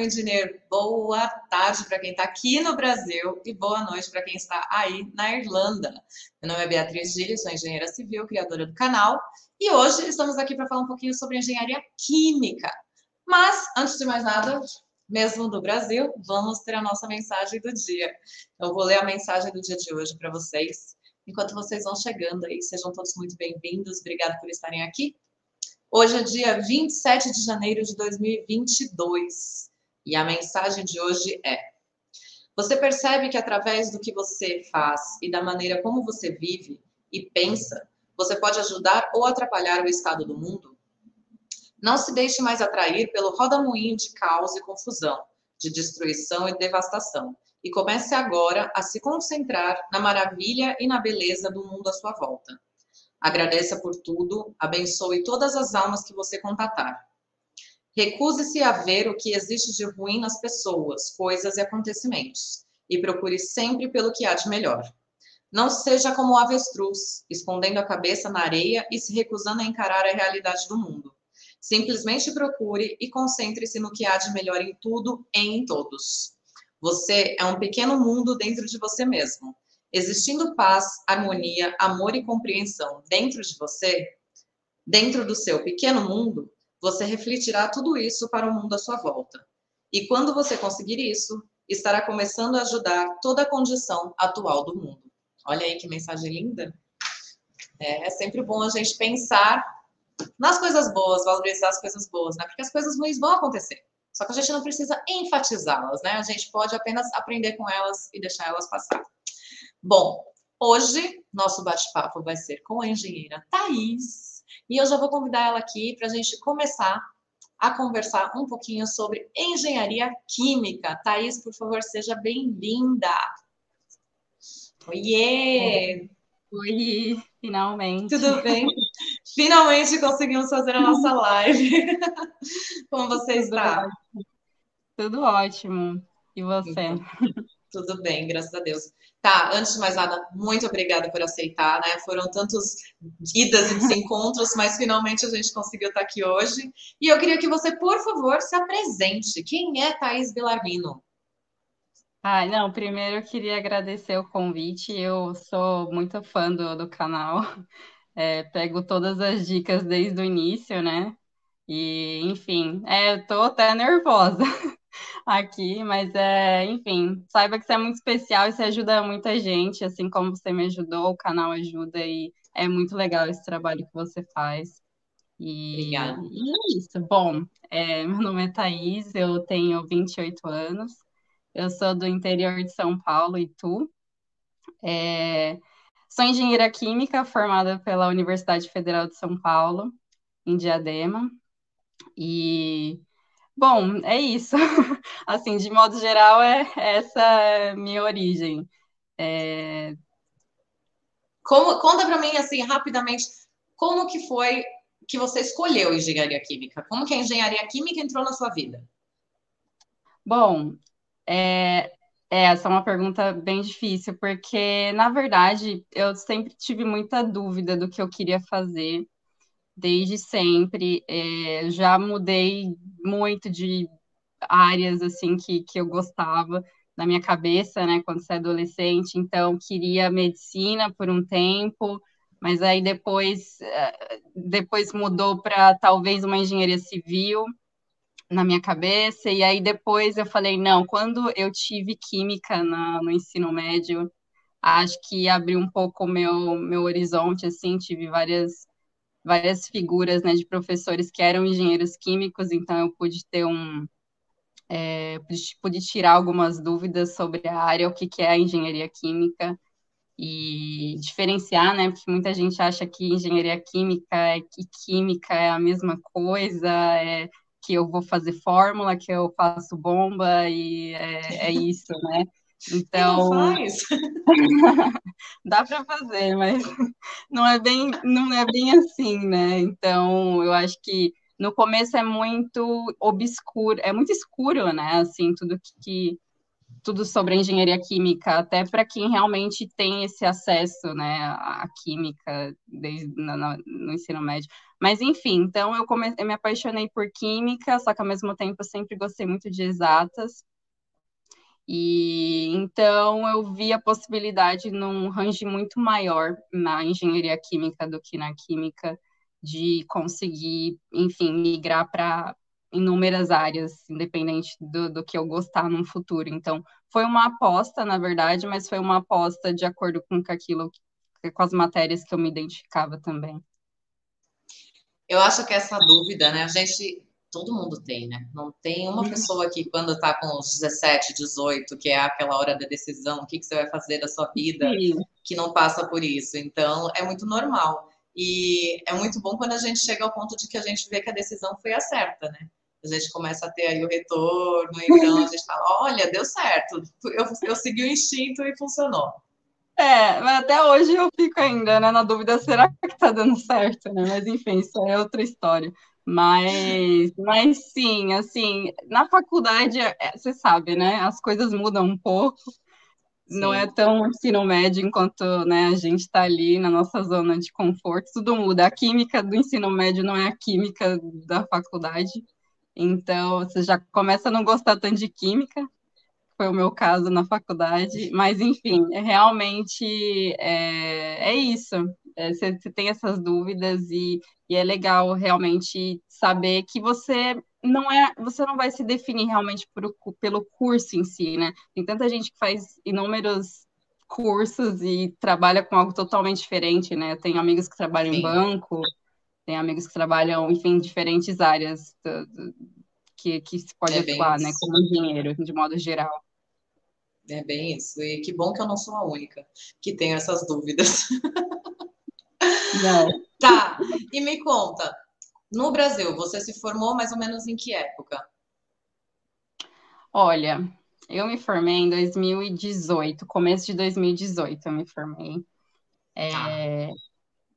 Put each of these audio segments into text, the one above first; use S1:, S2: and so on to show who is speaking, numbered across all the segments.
S1: engenheiro. Boa tarde para quem está aqui no Brasil e boa noite para quem está aí na Irlanda. Meu nome é Beatriz Gilles, sou engenheira civil, criadora do canal, e hoje estamos aqui para falar um pouquinho sobre engenharia química. Mas, antes de mais nada, mesmo do Brasil, vamos ter a nossa mensagem do dia. Eu vou ler a mensagem do dia de hoje para vocês. Enquanto vocês vão chegando aí, sejam todos muito bem-vindos. Obrigado por estarem aqui. Hoje é dia 27 de janeiro de 2022 e a mensagem de hoje é: Você percebe que através do que você faz e da maneira como você vive e pensa, você pode ajudar ou atrapalhar o estado do mundo? Não se deixe mais atrair pelo rodamuinho de caos e confusão, de destruição e devastação, e comece agora a se concentrar na maravilha e na beleza do mundo à sua volta. Agradeça por tudo, abençoe todas as almas que você contatar. Recuse-se a ver o que existe de ruim nas pessoas, coisas e acontecimentos, e procure sempre pelo que há de melhor. Não seja como o avestruz, escondendo a cabeça na areia e se recusando a encarar a realidade do mundo. Simplesmente procure e concentre-se no que há de melhor em tudo e em todos. Você é um pequeno mundo dentro de você mesmo. Existindo paz, harmonia, amor e compreensão dentro de você, dentro do seu pequeno mundo, você refletirá tudo isso para o mundo à sua volta. E quando você conseguir isso, estará começando a ajudar toda a condição atual do mundo. Olha aí que mensagem linda. É, é sempre bom a gente pensar nas coisas boas, valorizar as coisas boas, né? Porque as coisas ruins vão acontecer. Só que a gente não precisa enfatizá-las, né? A gente pode apenas aprender com elas e deixar elas passar. Bom, hoje nosso bate-papo vai ser com a engenheira Thais e eu já vou convidar ela aqui para a gente começar a conversar um pouquinho sobre engenharia química. Thais, por favor, seja bem-vinda. Oiê!
S2: Oi, finalmente.
S1: Tudo bem? Finalmente conseguimos fazer a nossa live. Como você
S2: Tudo
S1: está?
S2: ótimo. Tudo ótimo. E você?
S1: Tudo bem, graças a Deus. Tá, antes de mais nada, muito obrigada por aceitar, né? Foram tantos idas e desencontros, mas finalmente a gente conseguiu estar aqui hoje. E eu queria que você, por favor, se apresente. Quem é Thaís Belarmino?
S2: Ai, não, primeiro eu queria agradecer o convite. Eu sou muito fã do, do canal. É, pego todas as dicas desde o início, né? E, enfim, é, eu tô até nervosa aqui, mas é, enfim, saiba que você é muito especial e você ajuda muita gente, assim como você me ajudou, o canal ajuda e é muito legal esse trabalho que você faz. E,
S1: Obrigada.
S2: e é isso. Bom, é, meu nome é Thaís, eu tenho 28 anos, eu sou do interior de São Paulo, Itu. É, sou engenheira química formada pela Universidade Federal de São Paulo, em Diadema. E, bom, é isso. Assim, de modo geral, é essa é a minha origem. É,
S1: Como, conta para mim, assim, rapidamente, como que foi que você escolheu engenharia química? Como que a engenharia química entrou na sua vida?
S2: bom, é, é, essa é uma pergunta bem difícil, porque, na verdade, eu sempre tive muita dúvida do que eu queria fazer, desde sempre. É, já mudei muito de áreas, assim, que, que eu gostava na minha cabeça, né, quando você é adolescente. Então, queria medicina por um tempo, mas aí depois, eh, depois mudou para talvez uma engenharia civil na minha cabeça, e aí depois eu falei, não, quando eu tive química na, no ensino médio, acho que abriu um pouco o meu, meu horizonte, assim, tive várias, várias figuras, né, de professores que eram engenheiros químicos, então eu pude ter um, é, pude, tirar algumas dúvidas sobre a área, o que, que é a engenharia química, e diferenciar, né, porque muita gente acha que engenharia química e química é a mesma coisa, é que eu vou fazer fórmula, que eu faço bomba e é, é isso, né? Então,
S1: faz?
S2: dá para fazer, mas não é bem, não é bem assim, né? Então, eu acho que no começo é muito obscuro, é muito escuro, né? Assim, tudo que tudo sobre a engenharia química, até para quem realmente tem esse acesso, né, à química desde na, no ensino médio. Mas enfim, então eu, come... eu me apaixonei por química, só que ao mesmo tempo eu sempre gostei muito de exatas. E então eu vi a possibilidade num range muito maior na engenharia química do que na química de conseguir, enfim, migrar para inúmeras áreas, independente do, do que eu gostar no futuro. Então, foi uma aposta, na verdade, mas foi uma aposta de acordo com aquilo, com as matérias que eu me identificava também.
S1: Eu acho que essa dúvida, né, a gente, todo mundo tem, né? Não tem uma uhum. pessoa que quando está com os 17, 18, que é aquela hora da decisão, o que, que você vai fazer da sua vida, Sim. que não passa por isso. Então, é muito normal. E é muito bom quando a gente chega ao ponto de que a gente vê que a decisão foi a certa, né? A gente começa a ter aí o retorno, então a gente fala, olha, deu certo, eu, eu segui o instinto e funcionou.
S2: É, mas até hoje eu fico ainda, né, na dúvida, será que tá dando certo, né? Mas enfim, isso é outra história. Mas, mas sim, assim, na faculdade, é, você sabe, né? As coisas mudam um pouco. Sim. Não é tão ensino médio enquanto né, a gente está ali na nossa zona de conforto, tudo muda. A química do ensino médio não é a química da faculdade. Então, você já começa a não gostar tanto de química, foi o meu caso na faculdade, mas enfim, é realmente é, é isso. É, você, você, tem essas dúvidas e, e, é legal realmente saber que você não é, você não vai se definir realmente por, pelo curso em si, né? Tem tanta gente que faz inúmeros cursos e trabalha com algo totalmente diferente, né? Tenho amigos que trabalham Sim. em banco, tem amigos que trabalham, enfim, em diferentes áreas do, do, que, que se pode é atuar, né, como engenheiro, de modo geral.
S1: É bem isso. E que bom que eu não sou a única que tenho essas dúvidas.
S2: Não.
S1: Tá. E me conta, no Brasil, você se formou mais ou menos em que época?
S2: Olha, eu me formei em 2018, começo de 2018 eu me formei. É, tá.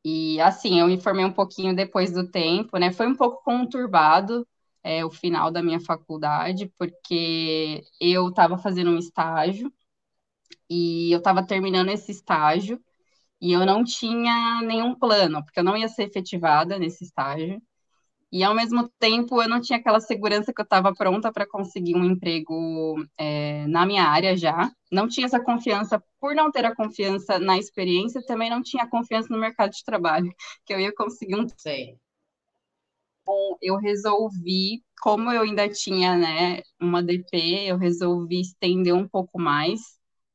S2: E assim, eu me formei um pouquinho depois do tempo, né? Foi um pouco conturbado é, o final da minha faculdade, porque eu estava fazendo um estágio e eu estava terminando esse estágio e eu não tinha nenhum plano, porque eu não ia ser efetivada nesse estágio. E ao mesmo tempo eu não tinha aquela segurança que eu estava pronta para conseguir um emprego é, na minha área já. Não tinha essa confiança, por não ter a confiança na experiência, também não tinha confiança no mercado de trabalho, que eu ia conseguir um.
S1: Sei.
S2: Bom, eu resolvi, como eu ainda tinha né, uma DP, eu resolvi estender um pouco mais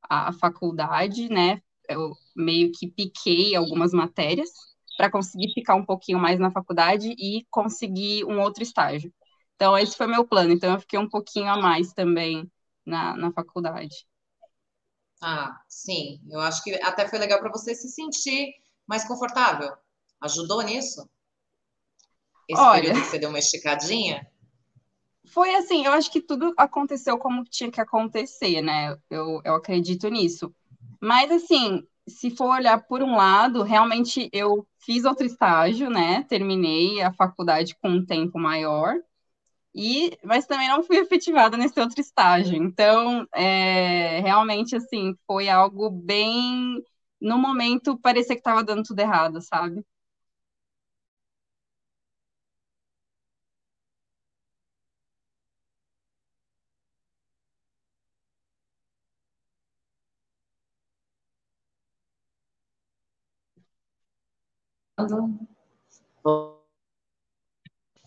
S2: a, a faculdade, né? Eu meio que piquei algumas matérias para conseguir ficar um pouquinho mais na faculdade e conseguir um outro estágio. Então, esse foi meu plano. Então, eu fiquei um pouquinho a mais também na, na faculdade.
S1: Ah, sim. Eu acho que até foi legal para você se sentir mais confortável. Ajudou nisso? Esse Olha, período que você deu uma esticadinha?
S2: Foi assim, eu acho que tudo aconteceu como tinha que acontecer, né? Eu, eu acredito nisso. Mas, assim, se for olhar por um lado, realmente eu fiz outro estágio, né? Terminei a faculdade com um tempo maior, e mas também não fui efetivada nesse outro estágio. Então, é, realmente, assim, foi algo bem. No momento, parecia que estava dando tudo errado, sabe?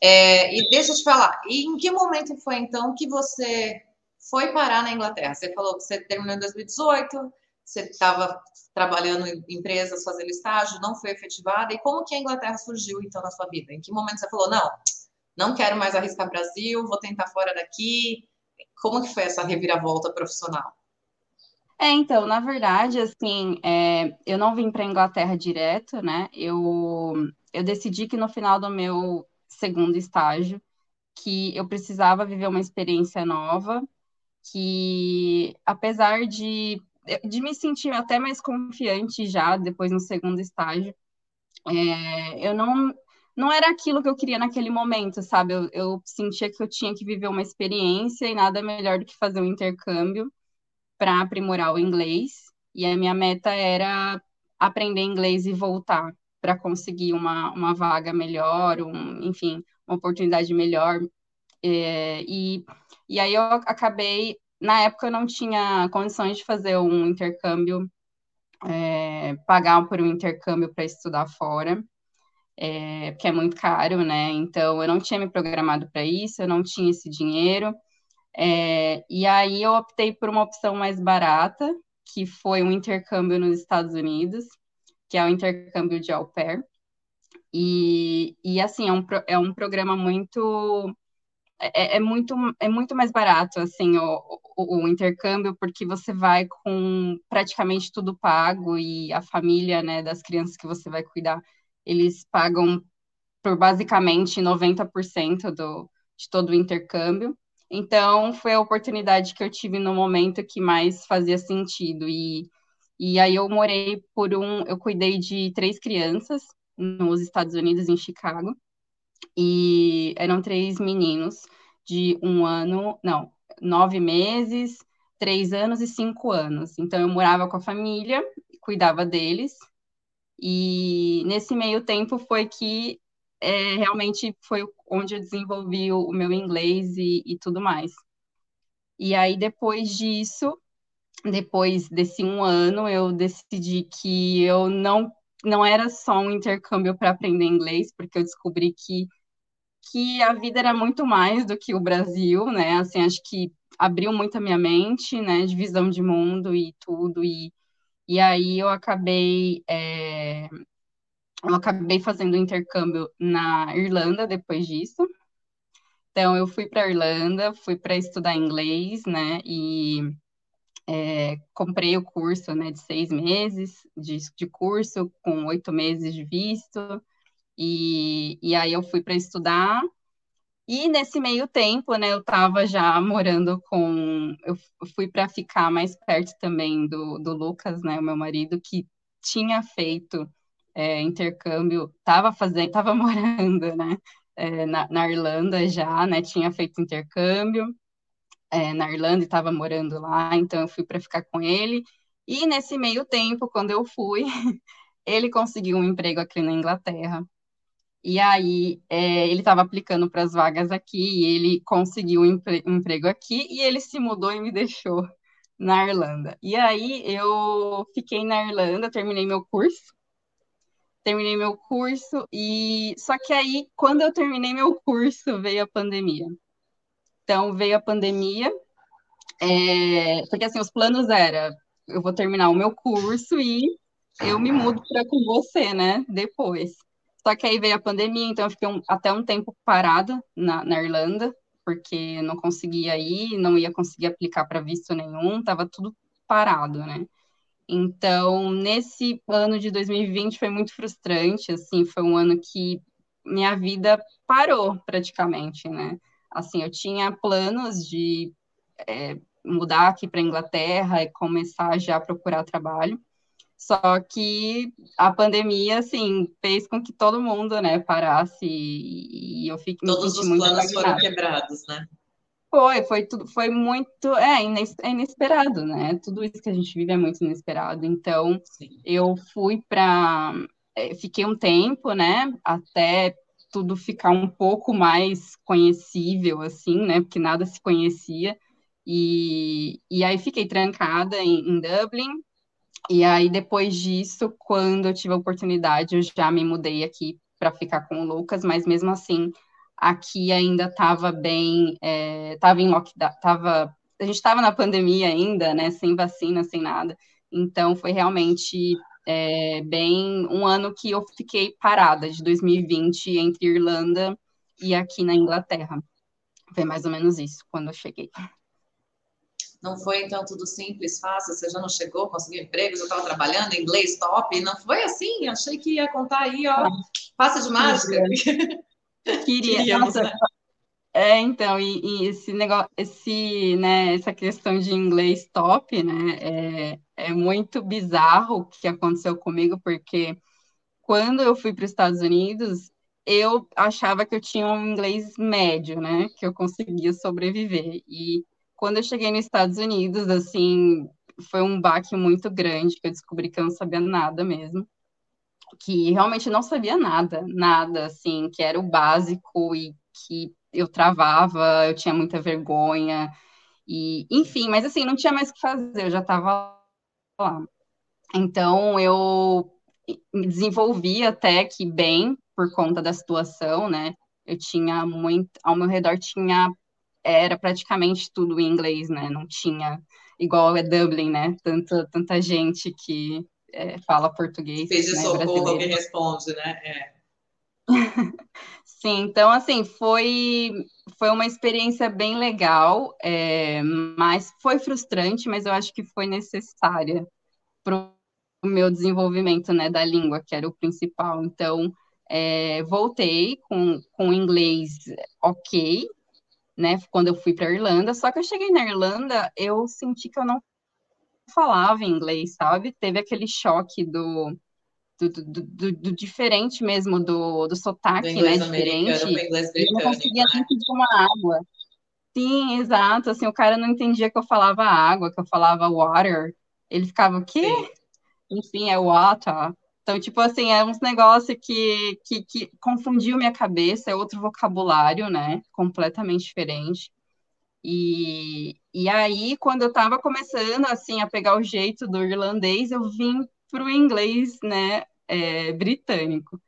S1: É, e deixa eu te falar, e em que momento foi então que você foi parar na Inglaterra? Você falou que você terminou em 2018, você estava trabalhando em empresas, fazendo estágio, não foi efetivada. E como que a Inglaterra surgiu então na sua vida? Em que momento você falou, não, não quero mais arriscar Brasil, vou tentar fora daqui? Como que foi essa reviravolta profissional?
S2: É, então, na verdade, assim, é, eu não vim para a Inglaterra direto, né? Eu, eu decidi que no final do meu segundo estágio, que eu precisava viver uma experiência nova, que apesar de, de me sentir até mais confiante já depois no segundo estágio, é, eu não, não era aquilo que eu queria naquele momento, sabe? Eu, eu sentia que eu tinha que viver uma experiência e nada melhor do que fazer um intercâmbio para aprimorar o inglês. E a minha meta era aprender inglês e voltar para conseguir uma, uma vaga melhor, um, enfim, uma oportunidade melhor. É, e, e aí eu acabei, na época eu não tinha condições de fazer um intercâmbio, é, pagar por um intercâmbio para estudar fora, é, porque é muito caro, né? Então eu não tinha me programado para isso, eu não tinha esse dinheiro. É, e aí eu optei por uma opção mais barata, que foi um intercâmbio nos Estados Unidos que é o intercâmbio de au pair. E, e assim, é um, é um programa muito. É, é muito, é muito mais barato, assim, o, o, o, intercâmbio, porque você vai com praticamente tudo pago e a família, né, das crianças que você vai cuidar, eles pagam por basicamente 90% do, de todo o intercâmbio. Então, foi a oportunidade que eu tive no momento que mais fazia sentido. E, e aí eu morei por um, eu cuidei de três crianças nos Estados Unidos, em Chicago, e eram três meninos de um ano, não, nove meses, três anos e cinco anos. Então eu morava com a família, cuidava deles, e nesse meio tempo foi que é, realmente foi onde eu desenvolvi o, o meu inglês e, e tudo mais. E aí depois disso depois desse um ano, eu decidi que eu não não era só um intercâmbio para aprender inglês, porque eu descobri que que a vida era muito mais do que o Brasil, né? Assim, acho que abriu muito a minha mente, né? De visão de mundo e tudo e e aí eu acabei é, eu acabei fazendo intercâmbio na Irlanda depois disso. Então eu fui para a Irlanda, fui para estudar inglês, né? E é, comprei o curso né, de seis meses de, de curso, com oito meses de visto, e, e aí eu fui para estudar. E nesse meio tempo, né, eu estava já morando com. Eu fui para ficar mais perto também do, do Lucas, né, o meu marido, que tinha feito é, intercâmbio, estava fazendo, estava morando, né, é, na, na Irlanda já, né, tinha feito intercâmbio é, na Irlanda e estava morando lá, então eu fui para ficar com ele. E nesse meio tempo, quando eu fui, ele conseguiu um emprego aqui na Inglaterra. E aí é, ele estava aplicando para as vagas aqui e ele conseguiu um, empre um emprego aqui e ele se mudou e me deixou na Irlanda. E aí eu fiquei na Irlanda, terminei meu curso. Terminei meu curso e só que aí quando eu terminei meu curso veio a pandemia. Então veio a pandemia, é, porque assim, os planos era eu vou terminar o meu curso e eu me mudo para com você, né? Depois. Só que aí veio a pandemia, então eu fiquei um, até um tempo parada na, na Irlanda, porque não conseguia ir, não ia conseguir aplicar para visto nenhum, estava tudo parado, né? Então, nesse ano de 2020 foi muito frustrante, assim, foi um ano que minha vida parou praticamente, né? Assim, eu tinha planos de é, mudar aqui para Inglaterra e começar já a procurar trabalho. Só que a pandemia, assim, fez com que todo mundo, né, parasse e, eu fiquei
S1: Todos os planos foram quebrados, né?
S2: Foi, foi tudo, foi muito, é, é, inesperado, né? Tudo isso que a gente vive é muito inesperado. Então, Sim. eu fui para, é, fiquei um tempo, né, até tudo ficar um pouco mais conhecível, assim, né? Porque nada se conhecia. E, e aí fiquei trancada em, em Dublin. E aí, depois disso, quando eu tive a oportunidade, eu já me mudei aqui para ficar com o Lucas, mas mesmo assim, aqui ainda estava bem, estava é, em lockdown, tava, a gente estava na pandemia ainda, né, sem vacina, sem nada, então foi realmente é, bem um ano que eu fiquei parada, de 2020, entre Irlanda e aqui na Inglaterra. Foi mais ou menos isso, quando eu cheguei.
S1: Não foi, então, tudo simples, fácil? Você já não chegou, conseguiu emprego, já estava trabalhando, inglês top? Não foi assim? Achei que ia contar aí, ó, fácil de mágica.
S2: Queria. Queria. Nossa, né? É, então, e, e, esse negócio, esse, né, essa questão de inglês top, né, é, é muito bizarro o que aconteceu comigo, porque quando eu fui para os Estados Unidos, eu achava que eu tinha um inglês médio, né, que eu conseguia sobreviver. E quando eu cheguei nos Estados Unidos, assim, foi um baque muito grande, que eu descobri que eu não sabia nada mesmo. Que realmente não sabia nada, nada, assim, que era o básico e que eu travava, eu tinha muita vergonha, e enfim, mas assim, não tinha mais o que fazer, eu já estava lá. Então, eu me desenvolvi até que bem por conta da situação, né? Eu tinha muito, ao meu redor tinha, era praticamente tudo em inglês, né? Não tinha, igual é Dublin, né? Tanta, tanta gente que é, fala português.
S1: Fez
S2: né,
S1: socorro alguém responde, né? É.
S2: Sim, então assim, foi, foi uma experiência bem legal, é, mas foi frustrante, mas eu acho que foi necessária para o meu desenvolvimento né, da língua, que era o principal. Então, é, voltei com, com inglês ok, né? Quando eu fui para a Irlanda, só que eu cheguei na Irlanda, eu senti que eu não falava inglês, sabe? Teve aquele choque do, do, do, do, do diferente mesmo, do, do sotaque, né? Diferente.
S1: Eu
S2: não conseguia
S1: né?
S2: nem pedir uma água. Sim, exato. Assim, o cara não entendia que eu falava água, que eu falava water. Ele ficava, o quê?
S1: Sim.
S2: Enfim, é water. Então, tipo assim, é uns negócios que, que, que confundiu minha cabeça, é outro vocabulário, né? Completamente diferente. E, e aí, quando eu estava começando, assim, a pegar o jeito do irlandês, eu vim para o inglês, né, é, britânico.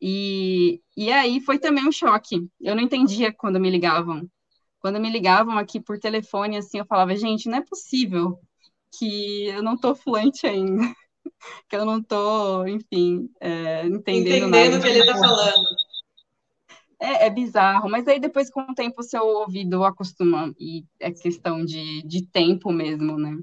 S2: E, e aí foi também um choque. Eu não entendia quando me ligavam. Quando me ligavam aqui por telefone, assim, eu falava, gente, não é possível que eu não tô fluente ainda. que eu não tô, enfim, é, entendendo,
S1: entendendo o que ele está falando.
S2: É, é, bizarro, mas aí depois, com o tempo, o seu ouvido acostuma, e é questão de, de tempo mesmo, né?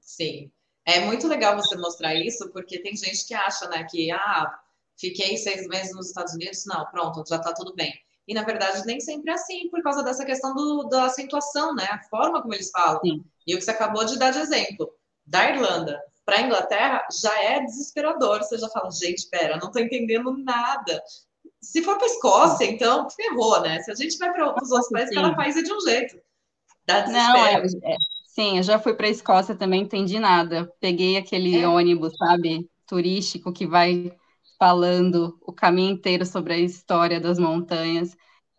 S1: Sim. É muito legal você mostrar isso, porque tem gente que acha, né, que, ah, fiquei seis meses nos Estados Unidos, não, pronto, já tá tudo bem. E, na verdade, nem sempre é assim, por causa dessa questão do, da acentuação, né, a forma como eles falam.
S2: Sim.
S1: E o que você acabou de dar de exemplo, da Irlanda para a Inglaterra, já é desesperador. Você já fala, gente, pera, não tô entendendo nada. Se for para Escócia, então, ferrou, né? Se a gente vai para os outros países, cada país é de um jeito. Dá.
S2: Não, é, é, sim, eu já fui para a Escócia também, entendi nada. Peguei aquele
S1: É.
S2: ônibus, sabe, turístico que vai falando o caminho inteiro sobre a história das montanhas.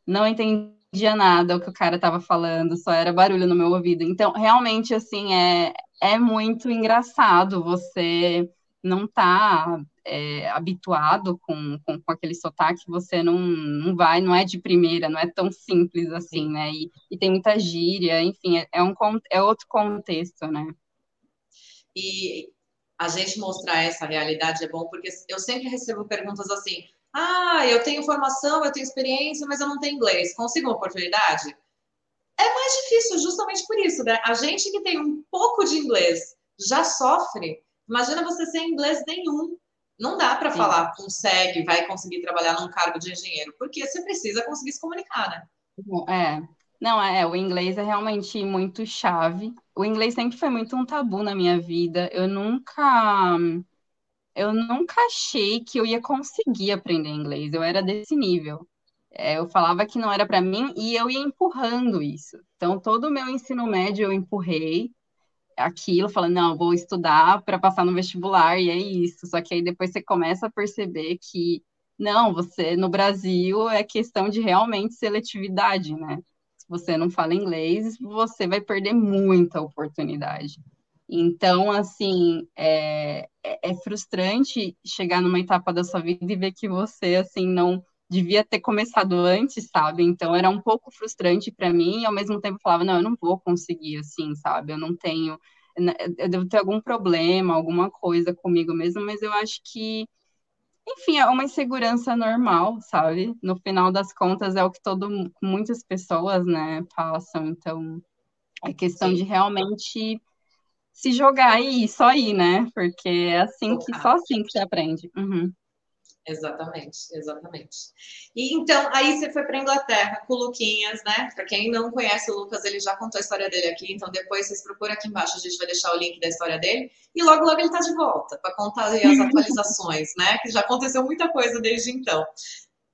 S2: Não entendia nada o que o cara estava falando, só era barulho no meu ouvido. Então, realmente, assim, é, é muito engraçado você não tá é, habituado com, com, com, aquele sotaque, você não, não vai, não é de primeira, não é tão simples assim, né? E, e tem muita gíria, enfim, é, é, um, é outro contexto, né?
S1: E a gente mostrar essa realidade é bom, porque eu sempre recebo perguntas assim: ah, eu tenho formação, eu tenho experiência, mas eu não tenho inglês, consigo uma oportunidade? É mais difícil justamente por isso, né? A gente que tem um pouco de inglês já sofre. Imagina você sem inglês nenhum. Não dá para falar, consegue, vai conseguir trabalhar num cargo de engenheiro, porque você precisa conseguir se comunicar, né?
S2: É. Não, é, o inglês é realmente muito chave. O inglês sempre foi muito um tabu na minha vida. Eu nunca eu nunca achei que eu ia conseguir aprender inglês. Eu era desse nível. É, eu falava que não era para mim e eu ia empurrando isso. Então, todo o meu ensino médio eu empurrei aquilo, falando, não, vou estudar para passar no vestibular, e é isso. Só que aí depois você começa a perceber que, não, você, no Brasil, é questão de realmente seletividade, né? Se você não fala inglês, você vai perder muita oportunidade. Então, assim, é, é frustrante chegar numa etapa da sua vida e ver que você, assim, não devia ter começado antes, sabe? Então era um pouco frustrante para mim e ao mesmo tempo falava, não, eu não vou conseguir assim, sabe? Eu não tenho eu devo ter algum problema, alguma coisa comigo mesmo, mas eu acho que enfim, é uma insegurança normal, sabe? No final das contas é o que todo muitas pessoas, né, passam, então é questão Sim. de realmente se jogar e só ir, né? Porque é assim que só assim que você aprende. Uhum.
S1: Exatamente, exatamente. E então, aí você foi para Inglaterra com o Luquinhas, né? Para quem não conhece o Lucas, ele já contou a história dele aqui, então depois vocês procuram aqui embaixo, a gente vai deixar o link da história dele. E logo, logo ele está de volta para contar as atualizações, né? Que já aconteceu muita coisa desde então.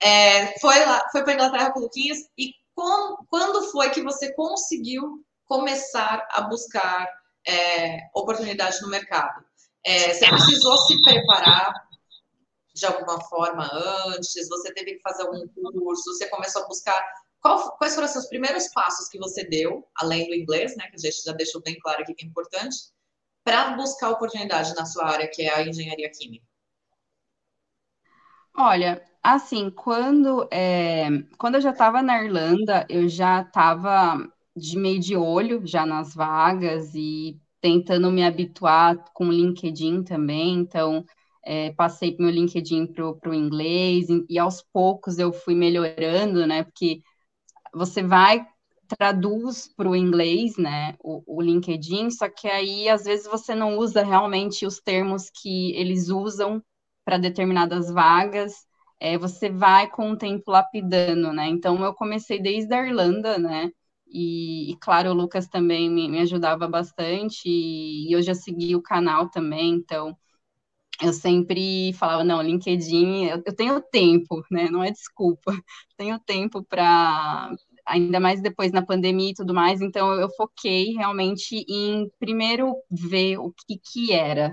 S1: É, foi lá, foi para Inglaterra com o Luquinhas e com, quando foi que você conseguiu começar a buscar é, oportunidade no mercado? É, você precisou se preparar de alguma forma antes? Você teve que fazer algum curso? Você começou a buscar qual, quais foram os seus primeiros passos que você deu, além do inglês, né, que a gente já deixou bem claro aqui que é importante, para buscar oportunidade na sua área, que é a engenharia química?
S2: Olha, assim, quando, é, quando eu já estava na Irlanda, eu já estava de meio de olho já nas vagas e tentando me habituar com o LinkedIn também, então é, passei meu LinkedIn para o inglês e, e aos poucos eu fui melhorando, né? Porque você vai traduz para o inglês, né, o, o, LinkedIn, só que aí às vezes você não usa realmente os termos que eles usam para determinadas vagas, é, você vai com o tempo lapidando, né, então eu comecei desde a Irlanda, né, e, e claro, o Lucas também me, me ajudava bastante, e, e eu já segui o canal também, então eu sempre falava, não, LinkedIn, eu, eu tenho tempo, né? Não é desculpa, tenho tempo para ainda mais depois na pandemia e tudo mais, então eu foquei realmente em primeiro ver o que que era,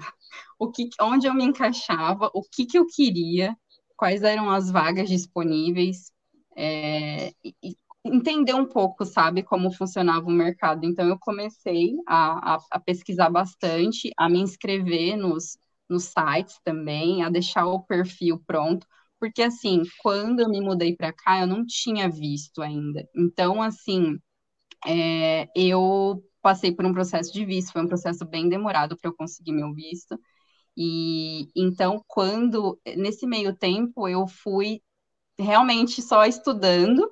S2: o que onde eu me encaixava, o que que eu queria, quais eram as vagas disponíveis, é, e, entender um pouco, sabe, como funcionava o mercado. Então eu comecei a, a, a pesquisar bastante, a me inscrever nos nos sites também, a deixar o perfil pronto, porque assim, quando eu me mudei para cá, eu não tinha visto ainda. Então, assim, é, eu passei por um processo de visto, foi um processo bem demorado para eu conseguir meu visto. E então, quando nesse meio tempo eu fui realmente só estudando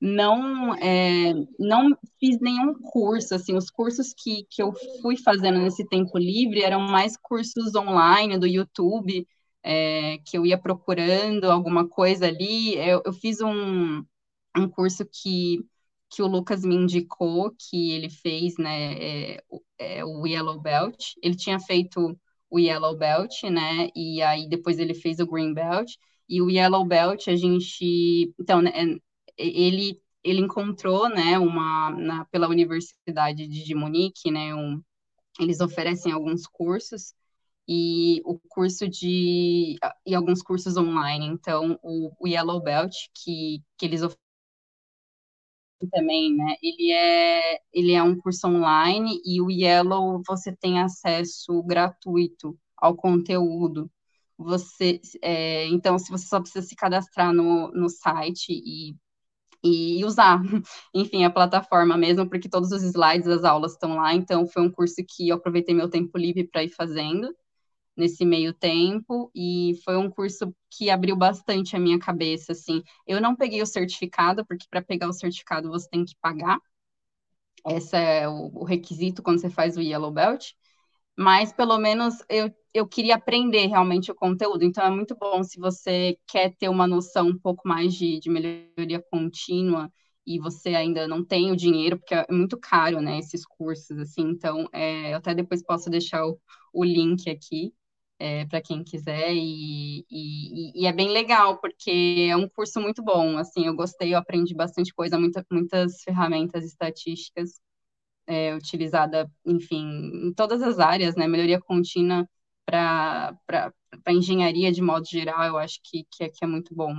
S2: não é, não fiz nenhum curso, assim, os cursos que, que eu fui fazendo nesse tempo livre eram mais cursos online do YouTube, é, que eu ia procurando alguma coisa ali, eu, eu fiz um, um curso que, que o Lucas me indicou, que ele fez, né, é, é, o Yellow Belt, ele tinha feito o Yellow Belt, né, e aí depois ele fez o Green Belt, e o Yellow Belt a gente, então, né, ele ele encontrou, né, uma na, pela Universidade de Munique, né, um, eles oferecem alguns cursos e o curso de e alguns cursos online. Então, o, o Yellow Belt que, que eles oferecem também, né? Ele é ele é um curso online e o Yellow você tem acesso gratuito ao conteúdo. Você, é, então, se você só precisa se cadastrar no, no site e e usar, enfim, a plataforma mesmo, porque todos os slides das aulas estão lá, então foi um curso que eu aproveitei meu tempo livre para ir fazendo nesse meio tempo, e foi um curso que abriu bastante a minha cabeça, assim. Eu não peguei o certificado, porque para pegar o certificado você tem que pagar, esse é o, o requisito quando você faz o Yellow Belt, mas pelo menos eu, eu queria aprender realmente o conteúdo. Então é muito bom se você quer ter uma noção um pouco mais de, de melhoria contínua e você ainda não tem o dinheiro, porque é muito caro, né, esses cursos, assim. Então, é, eu até depois posso deixar o, o link aqui. É, para quem quiser, e, e, e, é bem legal, porque é um curso muito bom, assim, eu gostei, eu aprendi bastante coisa, muita, muitas ferramentas estatísticas, é, utilizada, enfim, em todas as áreas, né? Melhoria contínua para engenharia de modo geral, eu acho que, que, é, que é muito bom.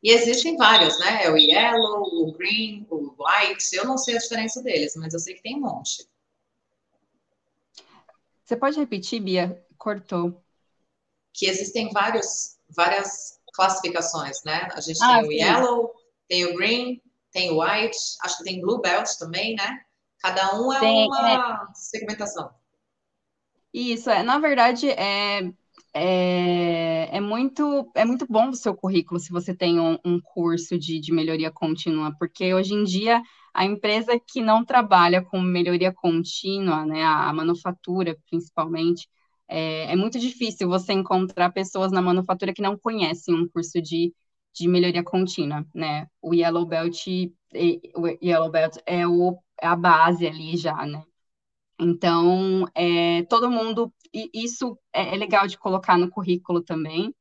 S1: E existem vários, né? É o yellow, o green, o white. Eu não sei a diferença deles, mas eu sei que tem um monte.
S2: Você pode repetir, Bia? Cortou.
S1: Que existem vários, várias classificações, né? A gente ah, tem sim. o yellow, tem o green, tem white, acho que tem blue belt também, né? Cada um é tem, uma é... segmentação.
S2: Isso, é, na verdade, é, é, é, muito, é muito bom o seu currículo se você tem um, um curso de, de melhoria contínua, porque hoje em dia a empresa que não trabalha com melhoria contínua, né, a, a manufatura principalmente, é, é, muito difícil você encontrar pessoas na manufatura que não conhecem um curso de de melhoria contínua, né? O Yellow Belt, o Yellow Belt é, o, é a base ali já, né? Então, é, todo mundo, isso é, é legal de colocar no currículo também.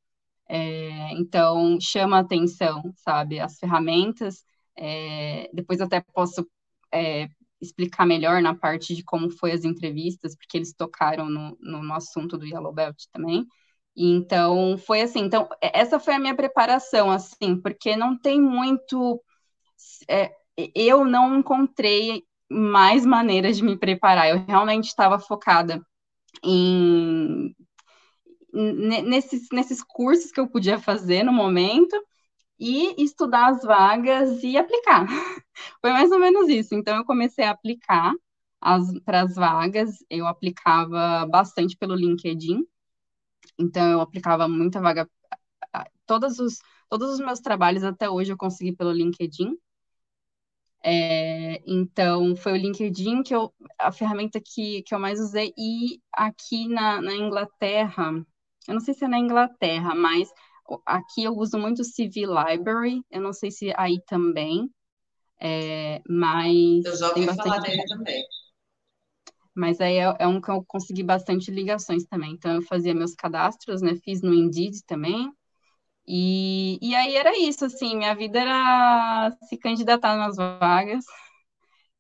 S2: É, então, chama atenção, sabe? As ferramentas. É, depois até posso é, explicar melhor na parte de como foi as entrevistas, porque eles tocaram no, no assunto do Yellow Belt também. Então, foi assim. Então, essa foi a minha preparação, assim, porque não tem muito. É, eu não encontrei mais maneiras de me preparar. Eu realmente estava focada em nesses, nesses cursos que eu podia fazer no momento e estudar as vagas e aplicar. Foi mais ou menos isso. Então, eu comecei a aplicar para as vagas, eu aplicava bastante pelo LinkedIn. Então, eu aplicava muita vaga. Todos os, todos os meus trabalhos até hoje eu consegui pelo LinkedIn. É, então, foi o LinkedIn que eu, a ferramenta que, que eu mais usei. E aqui na, na Inglaterra, eu não sei se é na Inglaterra, mas aqui eu uso muito o CV Library, eu não sei se aí também, é, mas...
S1: Eu já ouvi falar dele também.
S2: Mas aí é, é, um que eu consegui bastante ligações também. Então, eu fazia meus cadastros, né? Fiz no Indeed também. E, e aí era isso, assim, minha vida era se candidatar nas vagas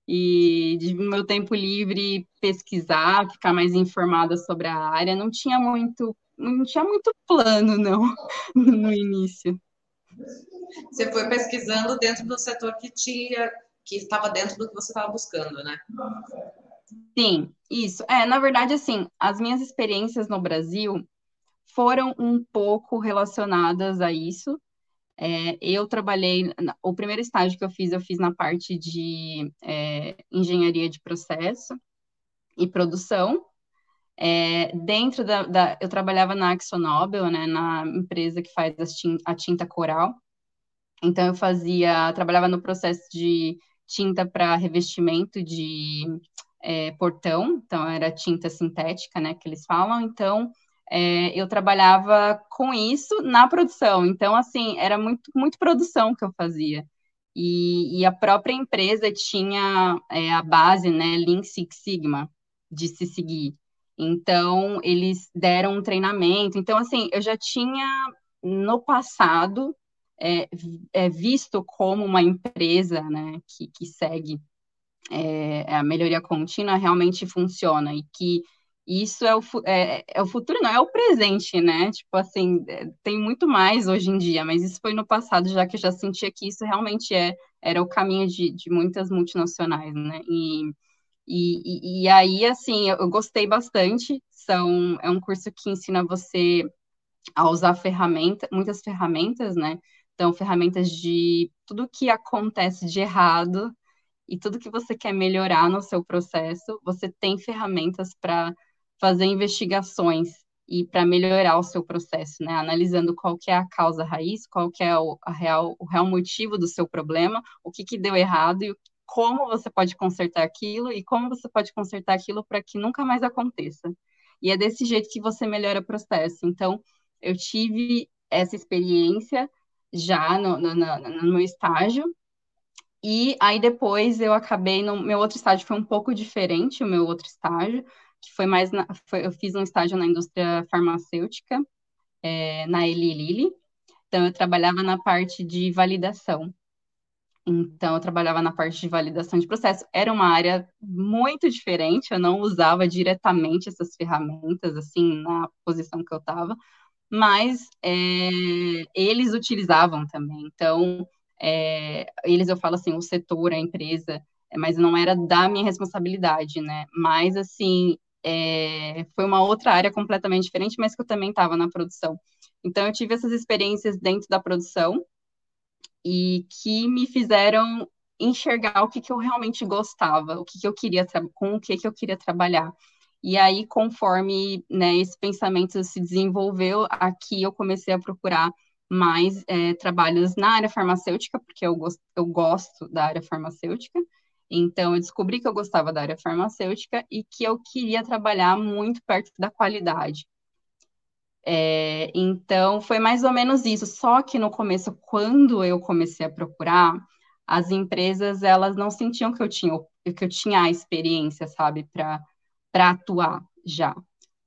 S2: e de meu tempo livre pesquisar, ficar mais informada sobre a área. Não tinha muito não tinha muito plano, não, no início.
S1: Você foi pesquisando dentro do setor que tinha, que estava dentro do que você estava buscando, né?
S2: Sim, isso. É, na verdade, assim, as minhas experiências no Brasil foram um pouco relacionadas a isso. É, eu trabalhei, o primeiro estágio que eu fiz, eu fiz na parte de é, engenharia de processo e produção, é, dentro da, da, eu trabalhava na AxoNobel, né, na empresa que faz a tinta coral. Então eu fazia, trabalhava no processo de tinta para revestimento de é, portão, então era tinta sintética, né, que eles falam. Então é, eu trabalhava com isso na produção. Então assim era muito muito produção que eu fazia. E, e a própria empresa tinha é, a base, né, Lean Six Sigma de se seguir. Então, eles deram um treinamento. Então, assim, eu já tinha no passado é, é visto como uma empresa né, que, que segue é, a melhoria contínua realmente funciona e que isso é o, é, é, o futuro, não, é o presente, né? Tipo assim, é, tem muito mais hoje em dia, mas isso foi no passado, já que eu já sentia que isso realmente é, era o caminho de, de muitas multinacionais, né? E, e, e, aí, assim, eu, eu, gostei bastante. São, é um curso que ensina você a usar ferramentas, muitas ferramentas, né? Então, ferramentas de tudo que acontece de errado e tudo que você quer melhorar no seu processo, você tem ferramentas para fazer investigações e para melhorar o seu processo, né? Analisando qual que é a causa raiz, qual que é o, real, o real motivo do seu problema, o que, que deu errado e como você pode consertar aquilo e como você pode consertar aquilo para que nunca mais aconteça. E é desse jeito que você melhora o processo. Então, eu tive essa experiência já no, no, no, no meu estágio, e aí depois eu acabei no meu outro estágio foi um pouco diferente, o meu outro estágio, que foi mais na, foi, eu fiz um estágio na indústria farmacêutica, é, na Eli Lilly. Então eu trabalhava na parte de validação. Então, eu trabalhava na parte de validação de processo. Era uma área muito diferente, eu não usava diretamente essas ferramentas, assim, na posição que eu estava, mas é, eles utilizavam também. Então, é, eles, eu falo assim, o setor, a empresa, mas não era da minha responsabilidade, né? Mas, assim, é, foi uma outra área completamente diferente, mas que eu também estava na produção. Então, eu tive essas experiências dentro da produção, e que me fizeram enxergar o que, que eu realmente gostava, o que, que eu queria com o que, que eu queria trabalhar. E aí, conforme né, esse pensamento se desenvolveu, aqui eu comecei a procurar mais é, trabalhos na área farmacêutica, porque eu, gost, eu gosto da área farmacêutica. Então, eu descobri que eu gostava da área farmacêutica e que eu queria trabalhar muito perto da qualidade. É, então, foi mais ou menos isso. Só que no começo, quando eu comecei a procurar, as empresas elas não sentiam que eu tinha que eu tinha a experiência, sabe, para para atuar já.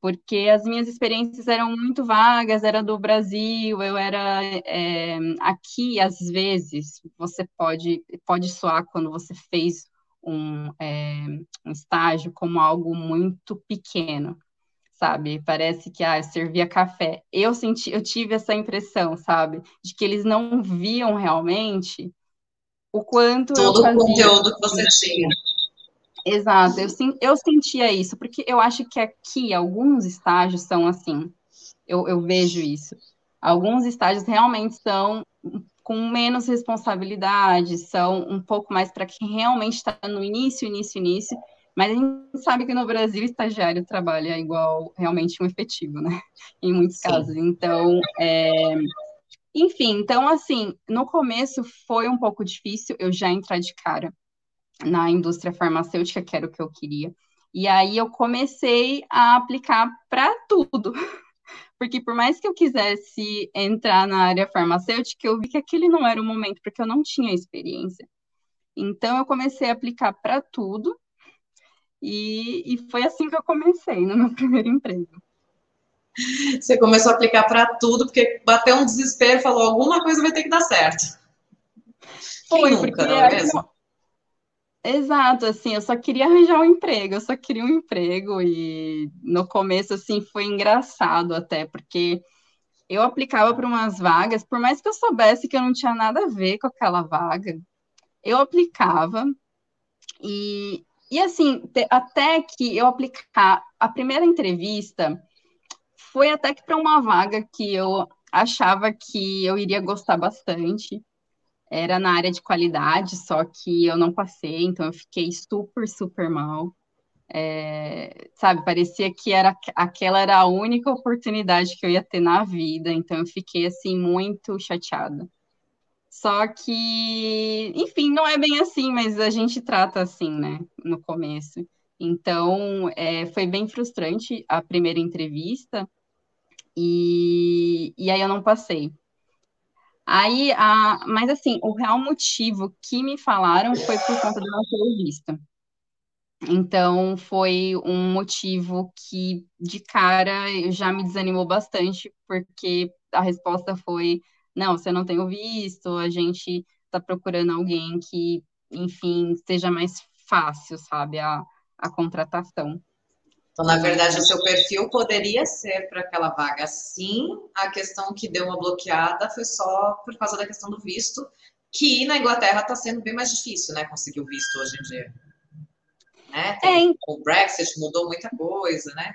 S2: Porque as minhas experiências eram muito vagas, era do Brasil, eu era é, aqui, às vezes, você pode, pode soar quando você fez um, é, um estágio como algo muito pequeno sabe? Parece que ah, servia café. Eu senti, eu tive essa impressão, sabe, de que eles não viam realmente o quanto
S1: todo o conteúdo que você tinha.
S2: Exato, eu, eu sentia isso, porque eu acho que aqui alguns estágios são assim, eu, eu vejo isso. Alguns estágios realmente são com menos responsabilidade, são um pouco mais para quem realmente está no início, início, início, mas a gente sabe que no Brasil estagiário trabalha igual realmente um efetivo, né? Em muitos Sim. casos. Então, é... enfim, então assim, no começo foi um pouco difícil eu já entrar de cara na indústria farmacêutica, que era o que eu queria. E aí eu comecei a aplicar para tudo. Porque por mais que eu quisesse entrar na área farmacêutica, eu vi que aquele não era o momento, porque eu não tinha experiência. Então eu comecei a aplicar para tudo. E, e foi assim que eu comecei no meu primeiro emprego.
S1: Você começou a aplicar para tudo, porque bateu um desespero, falou alguma coisa vai ter que dar certo.
S2: Foi, nunca, porque não é mesmo? Exato, assim, eu só queria arranjar um emprego, eu só queria um emprego e no começo, assim, foi engraçado até, porque eu aplicava para umas vagas, por mais que eu soubesse que eu não tinha nada a ver com aquela vaga, eu aplicava e, e assim, te, até que eu aplicar, a primeira entrevista foi até que para uma vaga que eu achava que eu iria gostar bastante, era na área de qualidade, só que eu não passei, então eu fiquei super, super mal. É, sabe, parecia que era aquela era a única oportunidade que eu ia ter na vida, então eu fiquei assim muito chateada. Só que, enfim, não é bem assim, mas a gente trata assim, né, no começo. Então, é, foi bem frustrante a primeira entrevista, e, e aí eu não passei. Aí, a, mas assim, o real motivo que me falaram foi por conta do não visto. Então, foi um motivo que, de cara, já me desanimou bastante, porque a resposta foi: não, você não tem o visto, a gente está procurando alguém que, enfim, seja mais fácil, sabe, a, a contratação.
S1: Então, na verdade, o seu perfil poderia ser para aquela vaga sim. A questão que deu uma bloqueada foi só por causa da questão do visto, que na Inglaterra está sendo bem mais difícil, né? Conseguir o visto hoje em dia. Né? Tem, é, o Brexit mudou muita coisa, né?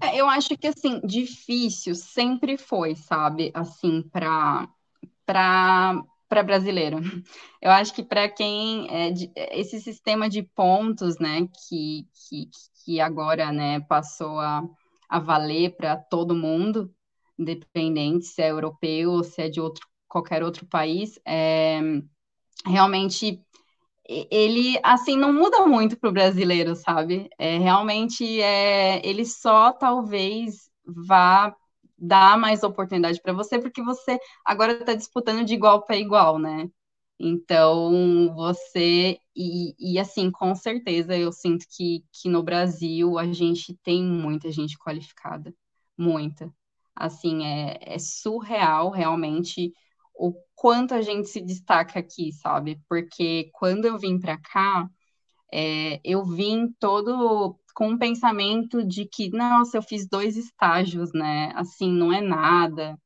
S2: É, eu acho que assim, difícil sempre foi, sabe? Assim, para para para brasileiro. Eu acho que para quem é, esse sistema de pontos, né, que, que, que agora, né, passou a, a valer para todo mundo, independente se é europeu ou se é de outro qualquer outro país, é, realmente ele assim não muda muito para o brasileiro, sabe? É, realmente é, ele só talvez vá dar mais oportunidade para você, porque você agora está disputando de igual para igual, né? Então, você, e, e, assim, com certeza eu sinto que, que no Brasil a gente tem muita gente qualificada, muita. Assim, é, é surreal realmente o quanto a gente se destaca aqui, sabe? Porque quando eu vim para cá, é, eu vim todo com um pensamento de que, nossa, eu fiz dois estágios, né? Assim, não é nada.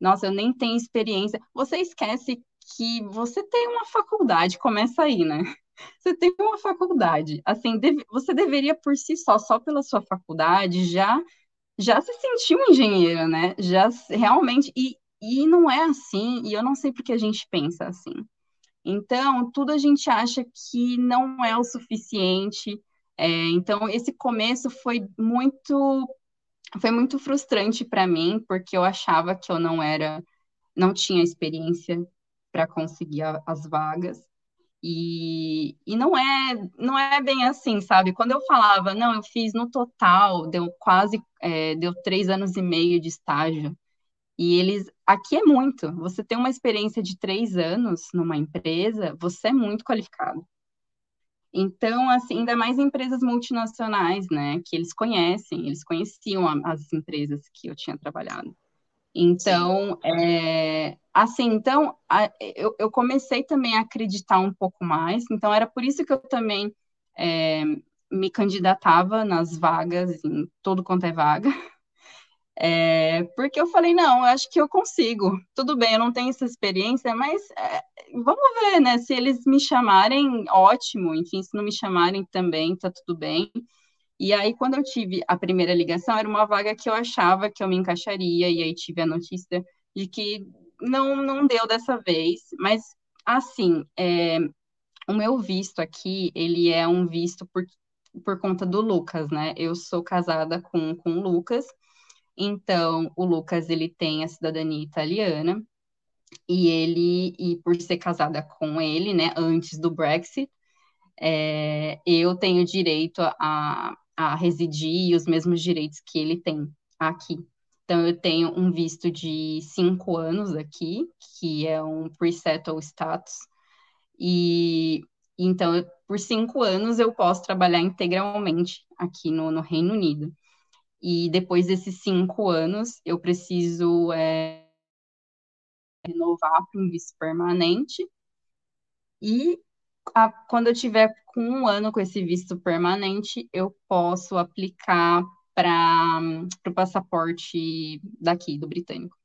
S2: Nossa, eu nem tenho experiência. Você esquece que você tem uma faculdade, começa aí, né? Você tem uma faculdade. Assim, deve, você deveria por si só, só pela sua faculdade, já já se sentir um engenheiro, né? Já realmente e, e não é assim, e eu não sei porque a gente pensa assim. Então, tudo a gente acha que não é o suficiente. É, então, esse começo foi muito foi muito frustrante para mim, porque eu achava que eu não era, não tinha experiência para conseguir a, as vagas. E, e não é não é bem assim, sabe? Quando eu falava, não, eu fiz no total, deu quase, é, deu três anos e meio de estágio. E eles, aqui é muito. Você tem uma experiência de três anos numa empresa, você é muito qualificado. Então, assim, ainda mais empresas multinacionais, né? Que eles conhecem, eles conheciam as empresas que eu tinha trabalhado. Então, é, assim, então a, eu, eu, comecei também a acreditar um pouco mais. Então, era por isso que eu também é, me candidatava nas vagas, em todo quanto é vaga. É, porque eu falei, não, eu acho que eu consigo. Tudo bem, eu não tenho essa experiência, mas vamos ver, né? Se eles me chamarem, ótimo. Enfim, se não me chamarem também, tá tudo bem. E aí, quando eu tive a primeira ligação, era uma vaga que eu achava que eu me encaixaria, e aí tive a notícia de que não, não deu dessa vez. Mas, assim, é, o meu visto aqui, ele é um visto por, por conta do Lucas, né? Eu sou casada com, com o Lucas, então o Lucas, ele tem a cidadania italiana, e ele, e por ser casada com ele, né, antes do Brexit, é, eu tenho direito a, a residir e os mesmos direitos que ele tem aqui. Então, eu tenho um visto de cinco anos aqui, que é um pre-settle status, e então, por cinco anos, eu posso trabalhar integralmente aqui no, no Reino Unido. E depois desses cinco anos, eu preciso é, renovar para um visto permanente. E quando eu tiver com um ano com esse visto permanente, eu posso aplicar para o passaporte daqui, do britânico.